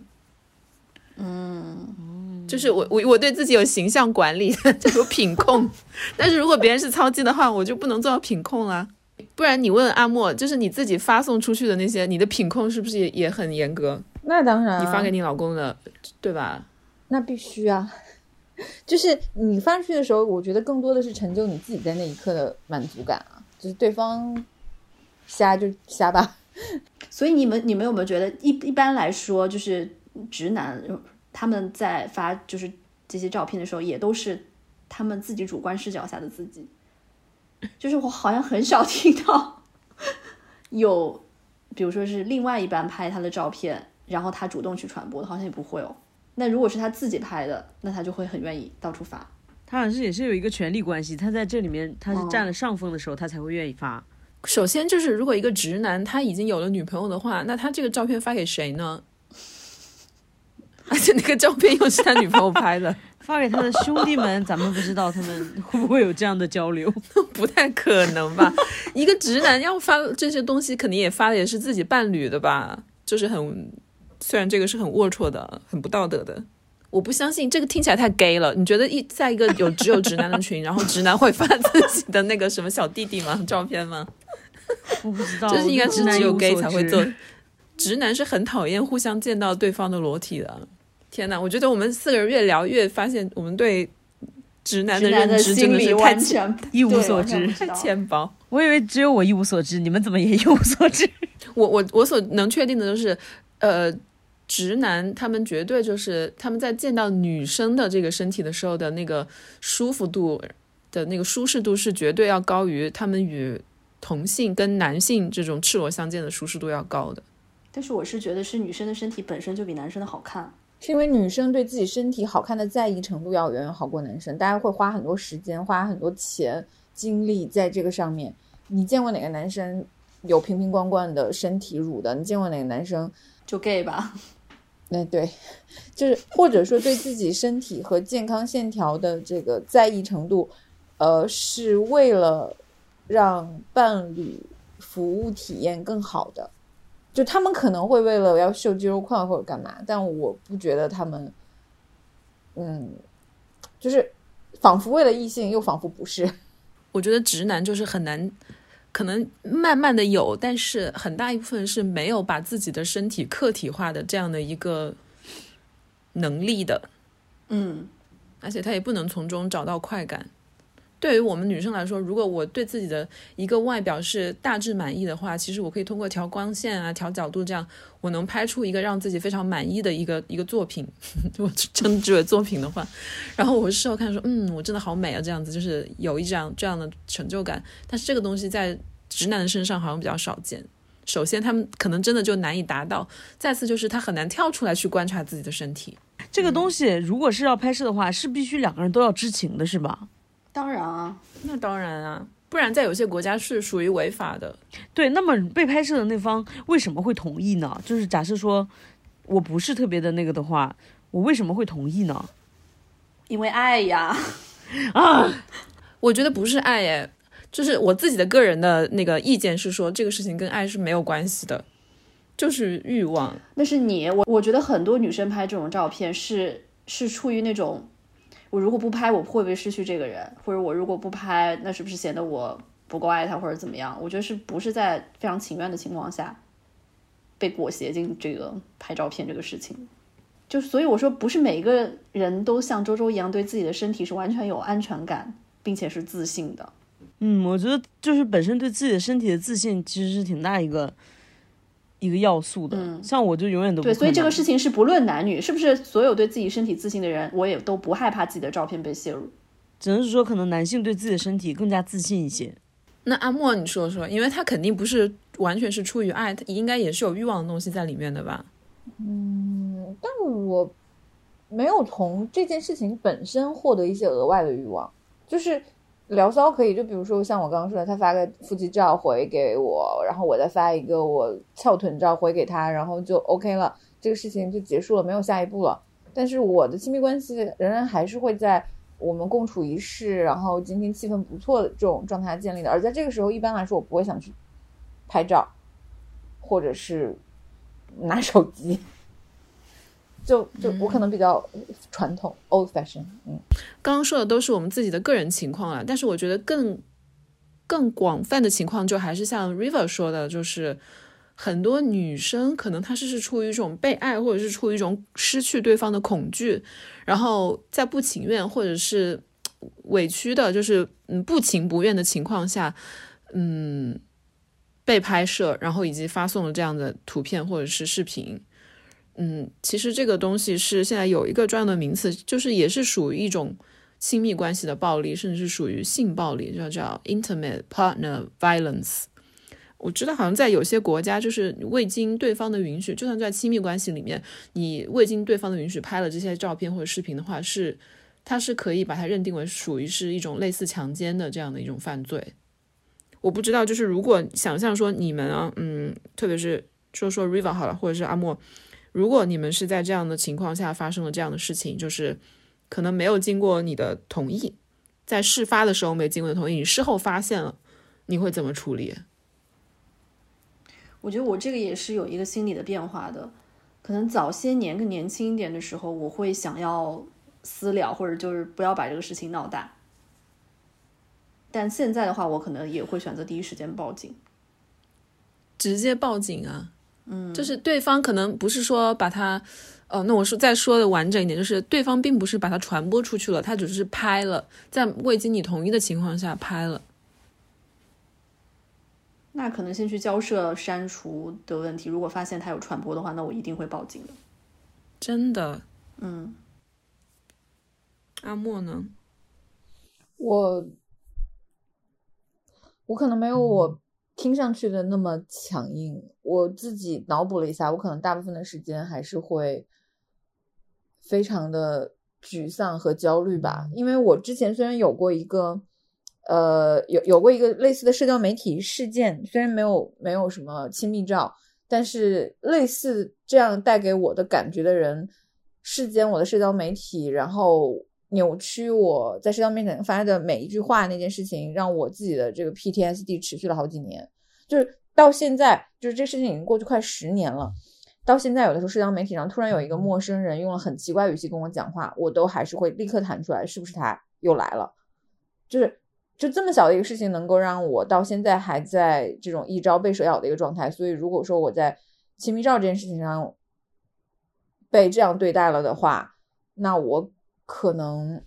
S3: 嗯，就是我我我对自己有形象管理，有品控，但是如果别人是操机的话，我就不能做到品控啊。不然你问阿莫，就是你自己发送出去的那些，你的品控是不是也也很严格？
S2: 那当然、啊，
S3: 你发给你老公的，对吧？
S2: 那必须啊。就是你发出去的时候，我觉得更多的是成就你自己在那一刻的满足感啊。就是对方瞎就瞎吧。
S1: 所以你们你们有没有觉得一一般来说，就是直男他们在发就是这些照片的时候，也都是他们自己主观视角下的自己。就是我好像很少听到有，比如说是另外一半拍他的照片，然后他主动去传播的，好像也不会哦。那如果是他自己拍的，那他就会很愿意到处发。
S4: 他好像是也是有一个权力关系，他在这里面他是占了上风的时候，他才会愿意发。
S3: 首先就是，如果一个直男他已经有了女朋友的话，那他这个照片发给谁呢？而且那个照片又是他女朋友拍的，
S4: 发给他的兄弟们，咱们不知道他们会不会有这样的交流，
S3: 不太可能吧？一个直男要发这些东西，肯定也发的也是自己伴侣的吧？就是很，虽然这个是很龌龊的、很不道德的，我不相信这个听起来太 gay 了。你觉得一在一个有只有直男的群，然后直男会发自己的那个什么小弟弟吗？照片吗？
S4: 我不知道，
S3: 这是应该是只有 gay 才会做
S4: 直。
S3: 直男是很讨厌互相见到对方的裸体的。天哪，我觉得我们四个人越聊越发现，我们对直男的认知真的是太
S1: 完全
S4: 一无所知，
S3: 太浅薄。
S4: 我以为只有我一无所知，你们怎么也一无所知？
S3: 我我我所能确定的就是，呃，直男他们绝对就是他们在见到女生的这个身体的时候的那个舒服度的那个舒适度是绝对要高于他们与同性跟男性这种赤裸相见的舒适度要高的。
S1: 但是我是觉得是女生的身体本身就比男生的好看，
S2: 是因为女生对自己身体好看的在意程度要远远好过男生，大家会花很多时间、花很多钱、精力在这个上面。你见过哪个男生有瓶瓶罐罐的身体乳的？你见过哪个男生？
S1: 就 gay 吧。
S2: 那对，就是或者说对自己身体和健康线条的这个在意程度，呃，是为了让伴侣服务体验更好的。就他们可能会为了要秀肌肉块或者干嘛，但我不觉得他们，嗯，就是仿佛为了异性，又仿佛不是。
S3: 我觉得直男就是很难，可能慢慢的有，但是很大一部分是没有把自己的身体客体化的这样的一个能力的，
S1: 嗯，
S3: 而且他也不能从中找到快感。对于我们女生来说，如果我对自己的一个外表是大致满意的话，其实我可以通过调光线啊、调角度，这样我能拍出一个让自己非常满意的一个一个作品。我称之为作品的话，然后我事后看说，嗯，我真的好美啊，这样子就是有一这样这样的成就感。但是这个东西在直男的身上好像比较少见。首先，他们可能真的就难以达到；再次，就是他很难跳出来去观察自己的身体。
S4: 这个东西如果是要拍摄的话，是必须两个人都要知情的，是吧？
S1: 当然啊，
S3: 那当然啊，不然在有些国家是属于违法的。
S4: 对，那么被拍摄的那方为什么会同意呢？就是假设说我不是特别的那个的话，我为什么会同意呢？
S1: 因为爱呀。
S4: 啊，
S3: 我觉得不是爱耶，就是我自己的个人的那个意见是说，这个事情跟爱是没有关系的，就是欲望。
S1: 那是你，我我觉得很多女生拍这种照片是是出于那种。我如果不拍，我会不会失去这个人？或者我如果不拍，那是不是显得我不够爱他，或者怎么样？我觉得是不是在非常情愿的情况下被裹挟进这个拍照片这个事情？就所以我说，不是每一个人都像周周一样对自己的身体是完全有安全感，并且是自信的。
S4: 嗯，我觉得就是本身对自己的身体的自信其实是挺大一个。一个要素的，
S1: 嗯
S4: 像我就永远都不
S1: 对，所以这个事情是不论男女，是不是所有对自己身体自信的人，我也都不害怕自己的照片被泄露。
S4: 只能是说可能男性对自己的身体更加自信一些。
S3: 那阿莫，你说说，因为他肯定不是完全是出于爱，他应该也是有欲望的东西在里面的吧？
S2: 嗯，但我没有从这件事情本身获得一些额外的欲望，就是聊骚可以，就比如说像我刚刚说的，他发个腹肌照回给我，然后我再发一个我翘臀照回给他，然后就 OK 了，这个事情就结束了，没有下一步了。但是我的亲密关系仍然还是会在我们共处一室，然后今天气氛不错的这种状态下建立的。而在这个时候，一般来说我不会想去拍照，或者是拿手机。就就我可能比较传统，old fashion。嗯，
S3: 刚刚说的都是我们自己的个人情况啊，但是我觉得更更广泛的情况，就还是像 River 说的，就是很多女生可能她是是出于一种被爱，或者是出于一种失去对方的恐惧，然后在不情愿或者是委屈的，就是嗯不情不愿的情况下，嗯被拍摄，然后以及发送了这样的图片或者是视频。嗯，其实这个东西是现在有一个专用的名词，就是也是属于一种亲密关系的暴力，甚至是属于性暴力，叫叫 intimate partner violence。我知道好像在有些国家，就是未经对方的允许，就算在亲密关系里面，你未经对方的允许拍了这些照片或者视频的话，是它是可以把它认定为属于是一种类似强奸的这样的一种犯罪。我不知道，就是如果想象说你们啊，嗯，特别是说说 River 好了，或者是阿莫。如果你们是在这样的情况下发生了这样的事情，就是可能没有经过你的同意，在事发的时候没经过同意，你事后发现了，你会怎么处理？
S1: 我觉得我这个也是有一个心理的变化的，可能早些年更年轻一点的时候，我会想要私了，或者就是不要把这个事情闹大。但现在的话，我可能也会选择第一时间报警，
S3: 直接报警啊。嗯，就是对方可能不是说把他，哦，那我说再说的完整一点，就是对方并不是把它传播出去了，他只是拍了，在未经你同意的情况下拍了。
S1: 那可能先去交涉删除的问题，如果发现他有传播的话，那我一定会报警的。
S3: 真的，
S1: 嗯。
S3: 阿莫呢？
S2: 我，我可能没有我。听上去的那么强硬，我自己脑补了一下，我可能大部分的时间还是会非常的沮丧和焦虑吧。因为我之前虽然有过一个，呃，有有过一个类似的社交媒体事件，虽然没有没有什么亲密照，但是类似这样带给我的感觉的人，世间我的社交媒体，然后。扭曲我在社交媒体发的每一句话那件事情，让我自己的这个 PTSD 持续了好几年，就是到现在，就是这事情已经过去快十年了。到现在，有的时候社交媒体上突然有一个陌生人用了很奇怪语气跟我讲话，我都还是会立刻弹出来，是不是他又来了？就是就这么小的一个事情，能够让我到现在还在这种一朝被蛇咬的一个状态。所以，如果说我在亲密照这件事情上被这样对待了的话，那我。可能，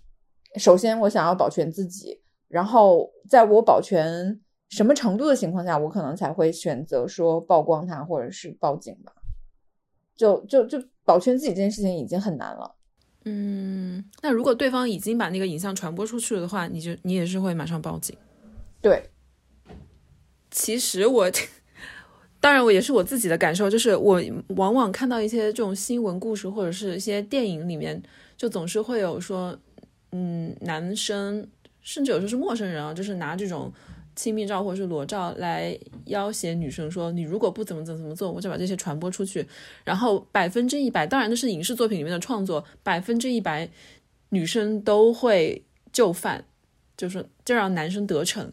S2: 首先我想要保全自己，然后在我保全什么程度的情况下，我可能才会选择说曝光他或者是报警吧。就就就保全自己这件事情已经很难了。
S3: 嗯，那如果对方已经把那个影像传播出去了的话，你就你也是会马上报警。
S2: 对，
S3: 其实我 当然我也是我自己的感受，就是我往往看到一些这种新闻故事或者是一些电影里面。就总是会有说，嗯，男生甚至有时候是陌生人啊，就是拿这种亲密照或者是裸照来要挟女生，说你如果不怎么怎么怎么做，我就把这些传播出去。然后 百分之一百，当然这是影视作品里面的创作，百分之一百女生都会就范，就是就让男生得逞。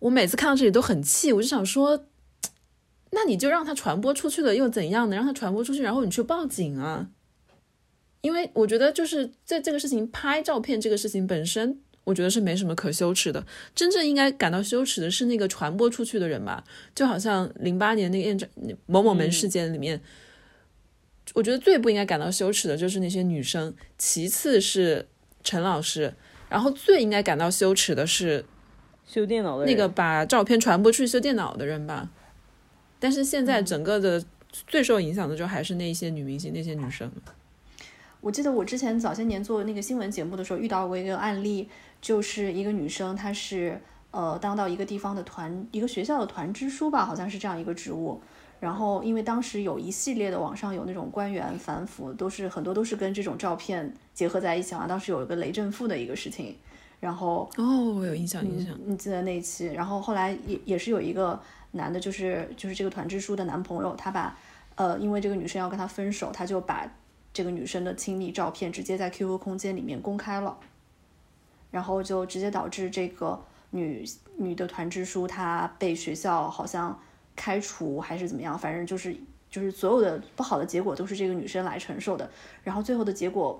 S3: 我每次看到这里都很气，我就想说，那你就让他传播出去了又怎样呢？让他传播出去，然后你去报警啊。因为我觉得就是在这个事情拍照片这个事情本身，我觉得是没什么可羞耻的。真正应该感到羞耻的是那个传播出去的人吧。就好像零八年那个验证某某门事件里面，我觉得最不应该感到羞耻的就是那些女生，其次是陈老师，然后最应该感到羞耻的是
S4: 修电脑的
S3: 那个把照片传播出去修电脑的人吧。但是现在整个的最受影响的就还是那些女明星，那些女生。
S1: 我记得我之前早些年做那个新闻节目的时候，遇到过一个案例，就是一个女生，她是呃当到一个地方的团一个学校的团支书吧，好像是这样一个职务。然后因为当时有一系列的网上有那种官员反腐，都是很多都是跟这种照片结合在一起啊。当时有一个雷震富的一个事情，然后
S3: 哦，我有印象，印象。
S1: 你记得那一期？然后后来也也是有一个男的，就是就是这个团支书的男朋友，他把呃因为这个女生要跟他分手，他就把这个女生的亲密照片直接在 QQ 空间里面公开了，然后就直接导致这个女女的团支书她被学校好像。开除还是怎么样，反正就是就是所有的不好的结果都是这个女生来承受的。然后最后的结果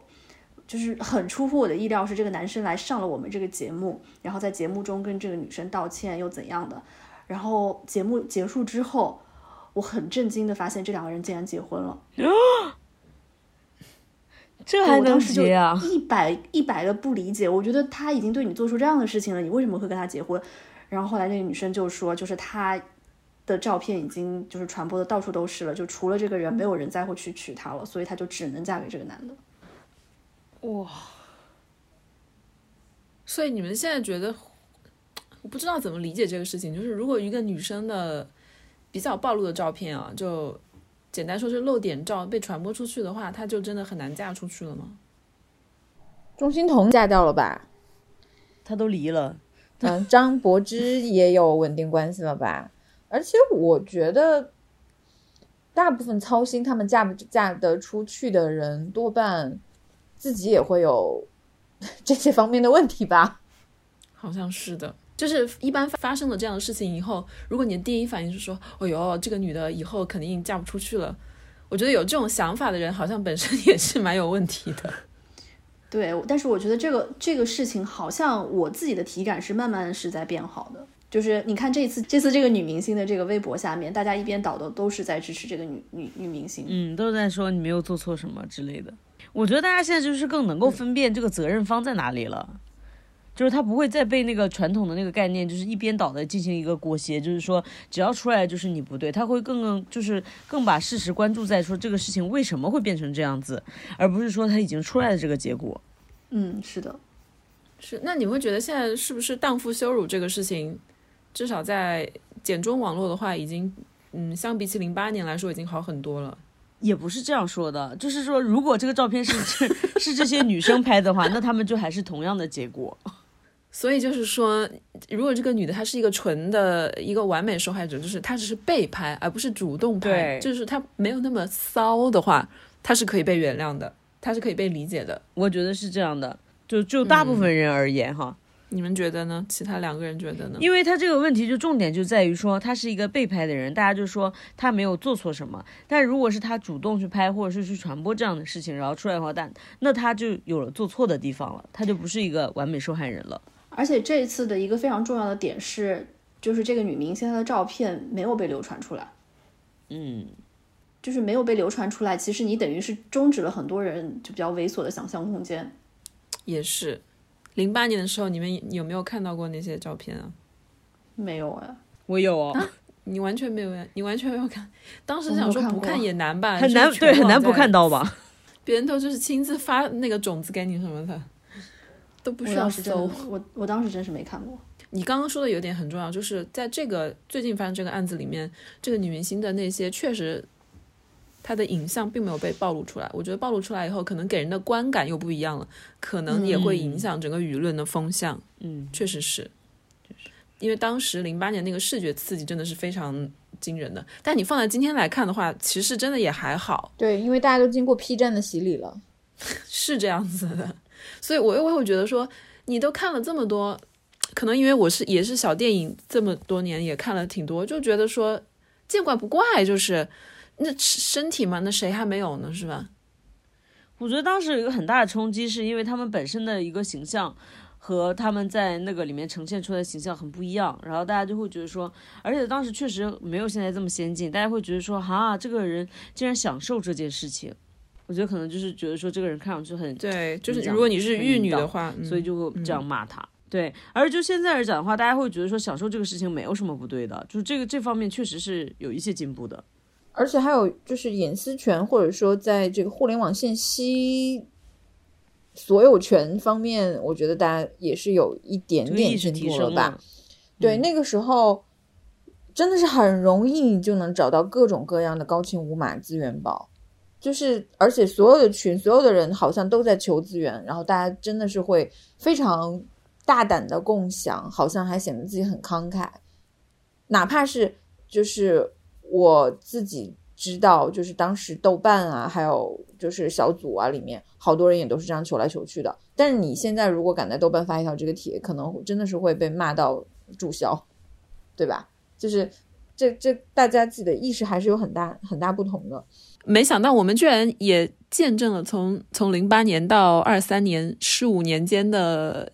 S1: 就是很出乎我的意料，是这个男生来上了我们这个节目，然后在节目中跟这个女生道歉又怎样的。然后节目结束之后，我很震惊的发现这两个人竟然结婚了。
S4: 这还能结啊？
S1: 一百一百的不理解，我觉得他已经对你做出这样的事情了，你为什么会跟他结婚？然后后来那个女生就说，就是他。的照片已经就是传播的到处都是了，就除了这个人，没有人再会去娶她了，所以她就只能嫁给这个男的。
S3: 哇！所以你们现在觉得，我不知道怎么理解这个事情，就是如果一个女生的比较暴露的照片啊，就简单说是露点照被传播出去的话，她就真的很难嫁出去了吗？
S2: 钟欣桐嫁掉了吧？
S4: 她都离了。
S2: 嗯，张柏芝也有稳定关系了吧？而且我觉得，大部分操心他们嫁不嫁得出去的人，多半自己也会有 这些方面的问题吧？
S3: 好像是的，就是一般发生了这样的事情以后，如果你的第一反应是说：“哦哟，这个女的以后肯定嫁不出去了。”我觉得有这种想法的人，好像本身也是蛮有问题的。
S1: 对，但是我觉得这个这个事情，好像我自己的体感是慢慢是在变好的。就是你看这次这次这个女明星的这个微博下面，大家一边倒的都是在支持这个女女女明星，
S4: 嗯，都在说你没有做错什么之类的。我觉得大家现在就是更能够分辨这个责任方在哪里了，就是他不会再被那个传统的那个概念，就是一边倒的进行一个裹挟，就是说只要出来就是你不对，他会更更就是更把事实关注在说这个事情为什么会变成这样子，而不是说他已经出来的这个结果。
S1: 嗯，是的，
S3: 是。那你会觉得现在是不是荡妇羞辱这个事情？至少在简中网络的话，已经嗯，相比起零八年来说，已经好很多了。
S4: 也不是这样说的，就是说，如果这个照片是是是这些女生拍的话，那他们就还是同样的结果。
S3: 所以就是说，如果这个女的她是一个纯的一个完美受害者，就是她只是被拍，而不是主动拍，就是她没有那么骚的话，她是可以被原谅的，她是可以被理解的。
S4: 我觉得是这样的，就就大部分人而言哈。
S3: 你们觉得呢？其他两个人觉得呢？
S4: 因为她这个问题就重点就在于说她是一个被拍的人，大家就说她没有做错什么。但如果是她主动去拍或者是去传播这样的事情，然后出来的话，但那她就有了做错的地方了，她就不是一个完美受害人了。
S1: 而且这一次的一个非常重要的点是，就是这个女明星她的照片没有被流传出来。
S4: 嗯，
S1: 就是没有被流传出来，其实你等于是终止了很多人就比较猥琐的想象空间。
S3: 也是。零八年的时候，你们有没有看到过那些照片啊？
S1: 没有哎，
S4: 我有哦。
S3: 你完全没有呀？你完全没有看？当时想说不看也难吧？
S4: 很难，对，很难不看到吧？
S3: 别人都就是亲自发那个种子给你什么的，都不需要搜。
S1: 我我当时真是没看过。
S3: 你刚刚说的有点很重要，就是在这个最近发生这个案子里面，这个女明星的那些确实。她的影像并没有被暴露出来，我觉得暴露出来以后，可能给人的观感又不一样了，可能也会影响整个舆论的风向。
S4: 嗯，
S3: 确实是，因为当时零八年那个视觉刺激真的是非常惊人的。但你放在今天来看的话，其实真的也还好。
S2: 对，因为大家都经过 P 站的洗礼了，
S3: 是这样子的。所以我又会觉得说，你都看了这么多，可能因为我是也是小电影这么多年也看了挺多，就觉得说见怪不怪，就是。那身体嘛，那谁还没有呢？是吧？
S4: 我觉得当时有一个很大的冲击，是因为他们本身的一个形象和他们在那个里面呈现出来的形象很不一样，然后大家就会觉得说，而且当时确实没有现在这么先进，大家会觉得说，哈，这个人竟然享受这件事情。我觉得可能就是觉得说，这个人看上去很
S3: 对，就是如果你是玉女的话，
S4: 所以就会这样骂他。对，而就现在来讲的话，大家会觉得说，享受这个事情没有什么不对的，就是这个这方面确实是有一些进步的。
S2: 而且还有就是隐私权，或者说在这个互联网信息所有权方面，我觉得大家也是有一点点进步了吧？对，那个时候真的是很容易，你就能找到各种各样的高清无码资源包，就是而且所有的群，所有的人好像都在求资源，然后大家真的是会非常大胆的共享，好像还显得自己很慷慨，哪怕是就是我自己知道，就是当时豆瓣啊，还有就是小组啊里面，好多人也都是这样求来求去的。但是你现在如果敢在豆瓣发一条这个帖，可能真的是会被骂到注销，对吧？就是这这大家自己的意识还是有很大很大不同的。
S3: 没想到我们居然也见证了从从零八年到二三年十五年间的，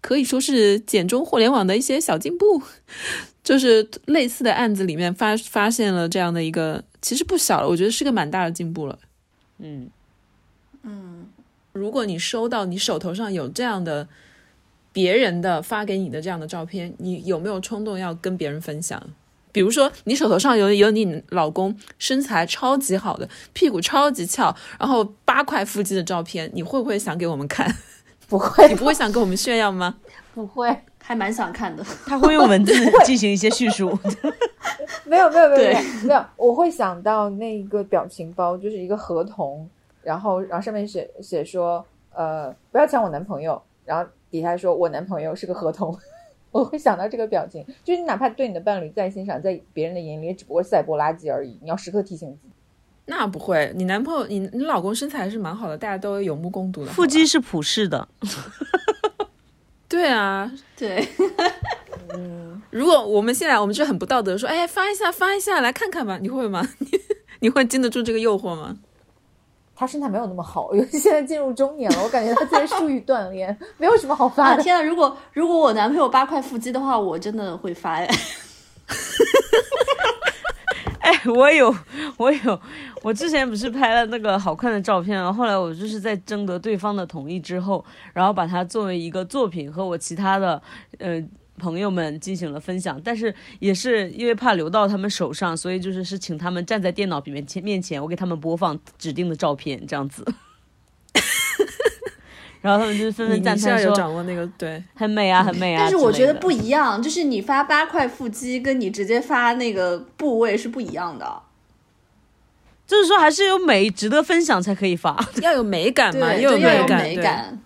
S3: 可以说是简中互联网的一些小进步，就是类似的案子里面发发现了这样的一个，其实不小了，我觉得是个蛮大的进步了。
S4: 嗯，
S1: 嗯，
S3: 如果你收到你手头上有这样的别人的发给你的这样的照片，你有没有冲动要跟别人分享？比如说，你手头上有有你老公身材超级好的，屁股超级翘，然后八块腹肌的照片，你会不会想给我们看？
S2: 不会，
S3: 你不会想跟我们炫耀吗？
S2: 不会，
S1: 还蛮想看的。
S4: 他会用文字进行一些叙述。
S2: 没有没有没有没有没有，我会想到那个表情包，就是一个合同，然后然后上面写写说，呃，不要抢我男朋友，然后底下说我男朋友是个合同。我会想到这个表情，就是你哪怕对你的伴侣再欣赏，在别人的眼里也只不过是赛博垃圾而已。你要时刻提醒自己。
S3: 那不会，你男朋友、你你老公身材还是蛮好的，大家都有目共睹的。
S4: 腹肌是普世的，
S3: 对啊，
S1: 对，嗯
S3: 如果我们现在我们就很不道德，说哎发一下发一下来看看吧，你会吗？你 你会经得住这个诱惑吗？
S2: 他身材没有那么好，尤其现在进入中年了，我感觉他在疏于锻炼，没有什么好发的。
S1: 啊天啊！如果如果我男朋友八块腹肌的话，我真的会发哎。
S4: 哎，我有，我有，我之前不是拍了那个好看的照片啊，后来我就是在征得对方的同意之后，然后把它作为一个作品和我其他的呃朋友们进行了分享，但是也是因为怕流到他们手上，所以就是是请他们站在电脑面前面前，我给他们播放指定的照片这样子，然后他们就是纷纷赞叹说
S3: 掌握那个对，
S4: 很美啊，很美啊，
S1: 但是我觉得不一样，就是你发八块腹肌，跟你直接发那个部位是不一样的。
S4: 就是说还是有美值得分享才可以发。
S3: 要有美感嘛，
S1: 要有。
S3: 美感。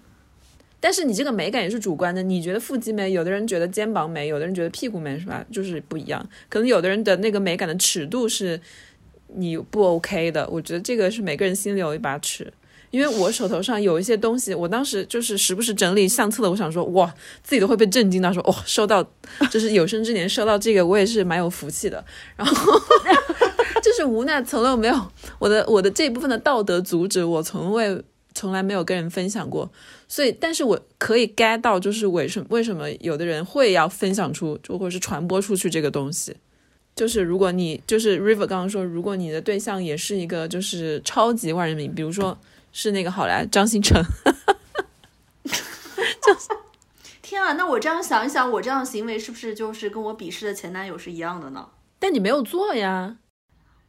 S3: 但是你这个美感也是主观的，你觉得腹肌美，有的人觉得肩膀美，有的人觉得屁股美，是吧？就是不一样。可能有的人的那个美感的尺度是你不 OK 的，我觉得这个是每个人心里有一把尺。因为我手头上有一些东西，我当时就是时不时整理相册的，我想说哇，自己都会被震惊到，说哇，收到，就是有生之年收到这个，我也是蛮有福气的。然后就是无奈，从来没有我的我的这一部分的道德阻止我，从未从来没有跟人分享过。所以，但是我可以 get 到，就是为什么为什么有的人会要分享出，就或者是传播出去这个东西。就是如果你就是 River 刚刚说，如果你的对象也是一个就是超级万人迷，比如说是那个好来张新成，
S1: 天啊，那我这样想一想，我这样的行为是不是就是跟我鄙视的前男友是一样的呢？
S3: 但你没有做呀。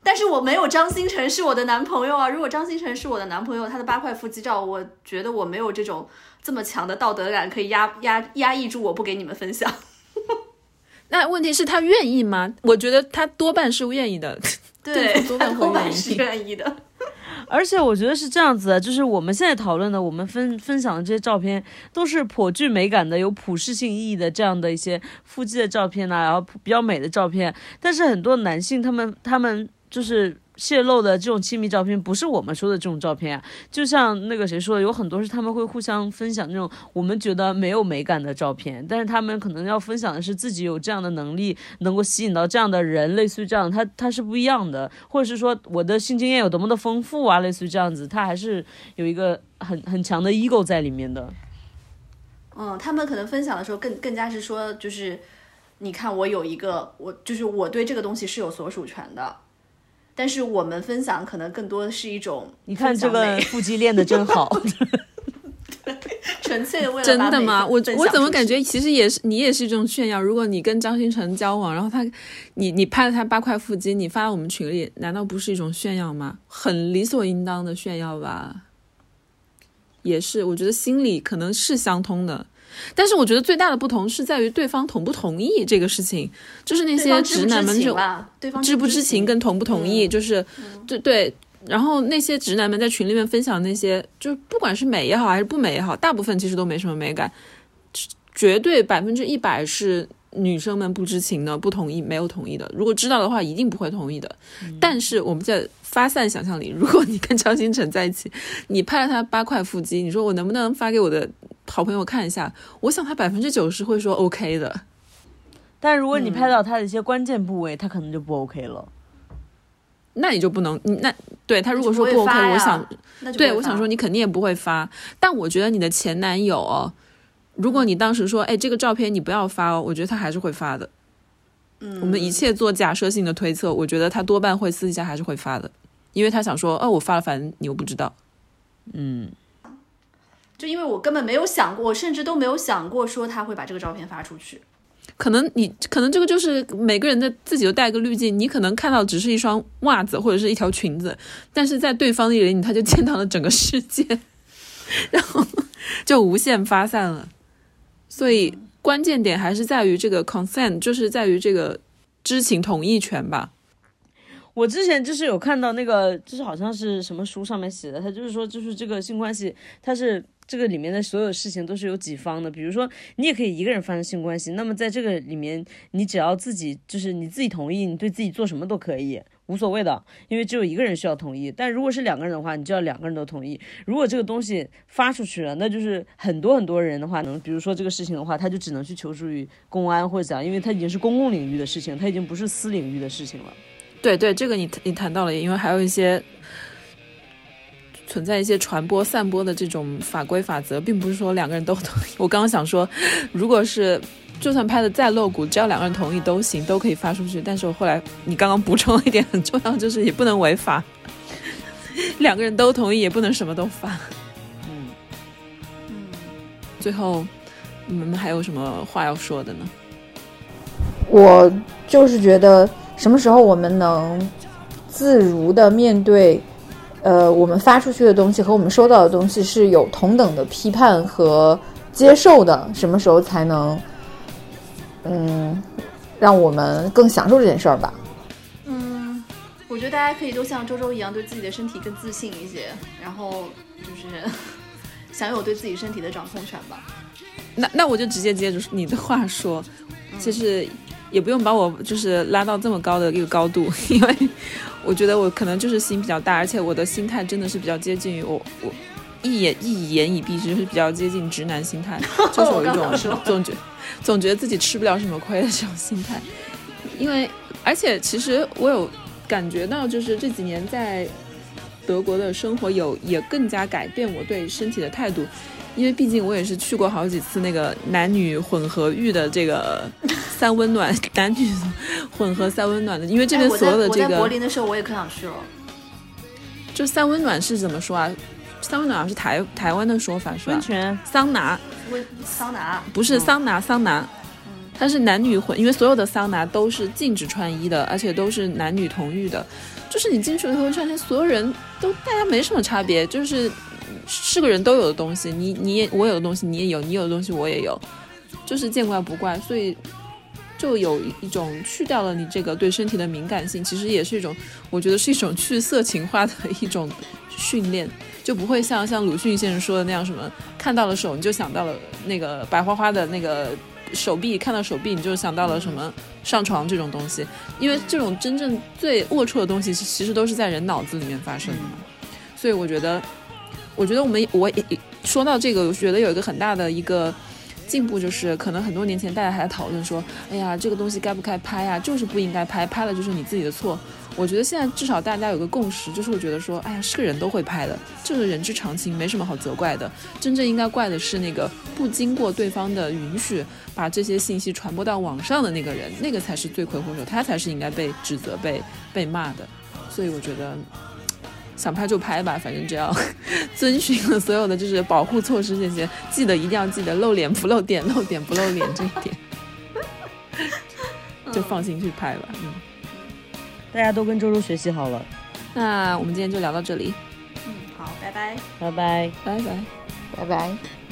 S1: 但是我没有张新成是我的男朋友啊！如果张新成是我的男朋友，他的八块腹肌照，我觉得我没有这种这么强的道德感，可以压压压抑住我不给你们分享。
S3: 那问题是，他愿意吗？我觉得他多半是愿意的。
S1: 对，
S3: 多半
S1: 是愿意的。
S4: 而且我觉得是这样子的，就是我们现在讨论的，我们分分享的这些照片，都是颇具美感的、有普适性意义的这样的一些腹肌的照片呐、然后比较美的照片。但是很多男性他们他们就是泄露的这种亲密照片，不是我们说的这种照片啊。就像那个谁说的，有很多是他们会互相分享那种我们觉得没有美感的照片，但是他们可能要分享的是自己有这样的能力，能够吸引到这样的人，类似于这样，他他是不一样的，或者是说我的性经验有多么的丰富啊，类似于这样子，他还是有一个很很强的 ego 在里面的。
S1: 嗯，他们可能分享的时候更更加是说，就是你看我有一个，我就是我对这个东西是有所属权的。但是我们分享可能更多的是一种
S4: 你看这个腹肌练的真好，
S1: 纯粹的为了
S3: 真的吗？我我怎么感觉其实也是你也是一种炫耀？如果你跟张新成交往，然后他你你拍了他八块腹肌，你发到我们群里，难道不是一种炫耀吗？很理所应当的炫耀吧？也是，我觉得心里可能是相通的。但是我觉得最大的不同是在于对方同不同意这个事情，就是那些直男们就
S1: 对方
S3: 知不
S1: 知
S3: 情跟同不同意，就是对对。然后那些直男们在群里面分享那些，就不管是美也好还是不美也好，大部分其实都没什么美感，绝对百分之一百是女生们不知情的、不同意、没有同意的。如果知道的话，一定不会同意的。但是我们在发散想象力，如果你跟张新成在一起，你拍了他八块腹肌，你说我能不能发给我的好朋友看一下？我想他百分之九十会说 OK 的。
S4: 但如果你拍到他的一些关键部位，他可能就不 OK 了。
S3: 那你就不能，那对他如果说不 OK，我想，对我想说你肯定也不会发。但我觉得你的前男友，如果你当时说，哎，这个照片你不要发哦，我觉得他还是会发的。
S1: 嗯，
S3: 我们一切做假设性的推测，我觉得他多半会私底下还是会发的，因为他想说，哦，我发了，反正你又不知道。
S4: 嗯，
S1: 就因为我根本没有想过，我甚至都没有想过说他会把这个照片发出去。
S3: 可能你可能这个就是每个人的自己都带个滤镜，你可能看到只是一双袜子或者是一条裙子，但是在对方的眼里，他就见到了整个世界，然后就无限发散了。所以关键点还是在于这个 consent，就是在于这个知情同意权吧。
S4: 我之前就是有看到那个，就是好像是什么书上面写的，他就是说，就是这个性关系，它是。这个里面的所有事情都是有几方的，比如说你也可以一个人发生性关系，那么在这个里面，你只要自己就是你自己同意，你对自己做什么都可以，无所谓的，因为只有一个人需要同意。但如果是两个人的话，你就要两个人都同意。如果这个东西发出去了，那就是很多很多人的话，能比如说这个事情的话，他就只能去求助于公安或者怎样，因为他已经是公共领域的事情，他已经不是私领域的事情了。
S3: 对对，这个你你谈到了，因为还有一些。存在一些传播、散播的这种法规法则，并不是说两个人都同意。我刚刚想说，如果是就算拍的再露骨，只要两个人同意都行，都可以发出去。但是我后来你刚刚补充了一点很重要，就是也不能违法，两个人都同意也不能什么都发。
S4: 嗯
S1: 嗯。
S3: 最后你们还有什么话要说的呢？
S2: 我就是觉得，什么时候我们能自如的面对。呃，我们发出去的东西和我们收到的东西是有同等的批判和接受的。什么时候才能，嗯，让我们更享受这件事儿吧？
S1: 嗯，我觉得大家可以都像周周一样，对自己的身体更自信一些，然后就是 享有对自己身体的掌控权吧。
S3: 那那我就直接接着你的话说，其实也不用把我就是拉到这么高的一个高度，因为。我觉得我可能就是心比较大，而且我的心态真的是比较接近于我我一言一言以蔽之，是比较接近直男心态，就是有一种总觉总觉得自己吃不了什么亏的这种心态。因为而且其实我有感觉到，就是这几年在德国的生活有也更加改变我对身体的态度。因为毕竟我也是去过好几次那个男女混合浴的这个 三温暖，男女混合三温暖的。因为这边所有的这个，我
S1: 在柏林的时候我也可想去了。
S3: 就三温暖是怎么说啊？三温暖是台台湾的说法是吧？
S4: 温泉。
S3: 桑拿，
S1: 温桑拿。
S3: 不是桑拿，桑拿，它是男女混，因为所有的桑拿都是禁止穿衣的，而且都是男女同浴的。就是你进去以后，发现所有人都大家没什么差别，就是。是个人都有的东西，你你也我有的东西你也有，你有的东西我也有，就是见怪不怪，所以就有一种去掉了你这个对身体的敏感性，其实也是一种，我觉得是一种去色情化的一种训练，就不会像像鲁迅先生说的那样，什么看到了手你就想到了那个白花花的那个手臂，看到手臂你就想到了什么上床这种东西，因为这种真正最龌龊的东西，其实都是在人脑子里面发生的，所以我觉得。我觉得我们我也说到这个，我觉得有一个很大的一个进步，就是可能很多年前大家还在讨论说，哎呀，这个东西该不该拍呀？就是不应该拍，拍了就是你自己的错。我觉得现在至少大家有个共识，就是会觉得说，哎呀，是个人都会拍的，这是人之常情，没什么好责怪的。真正应该怪的是那个不经过对方的允许，把这些信息传播到网上的那个人，那个才是罪魁祸首，他才是应该被指责、被被骂的。所以我觉得。想拍就拍吧，反正只要 遵循了所有的就是保护措施这些，记得一定要记得露脸不露点，露点不露脸这一点，就放心去拍吧。嗯，
S4: 大家都跟周周学习好了，
S3: 那我们今天就聊到这里。
S1: 嗯，好，拜拜，
S4: 拜拜，
S3: 拜拜，
S2: 拜拜。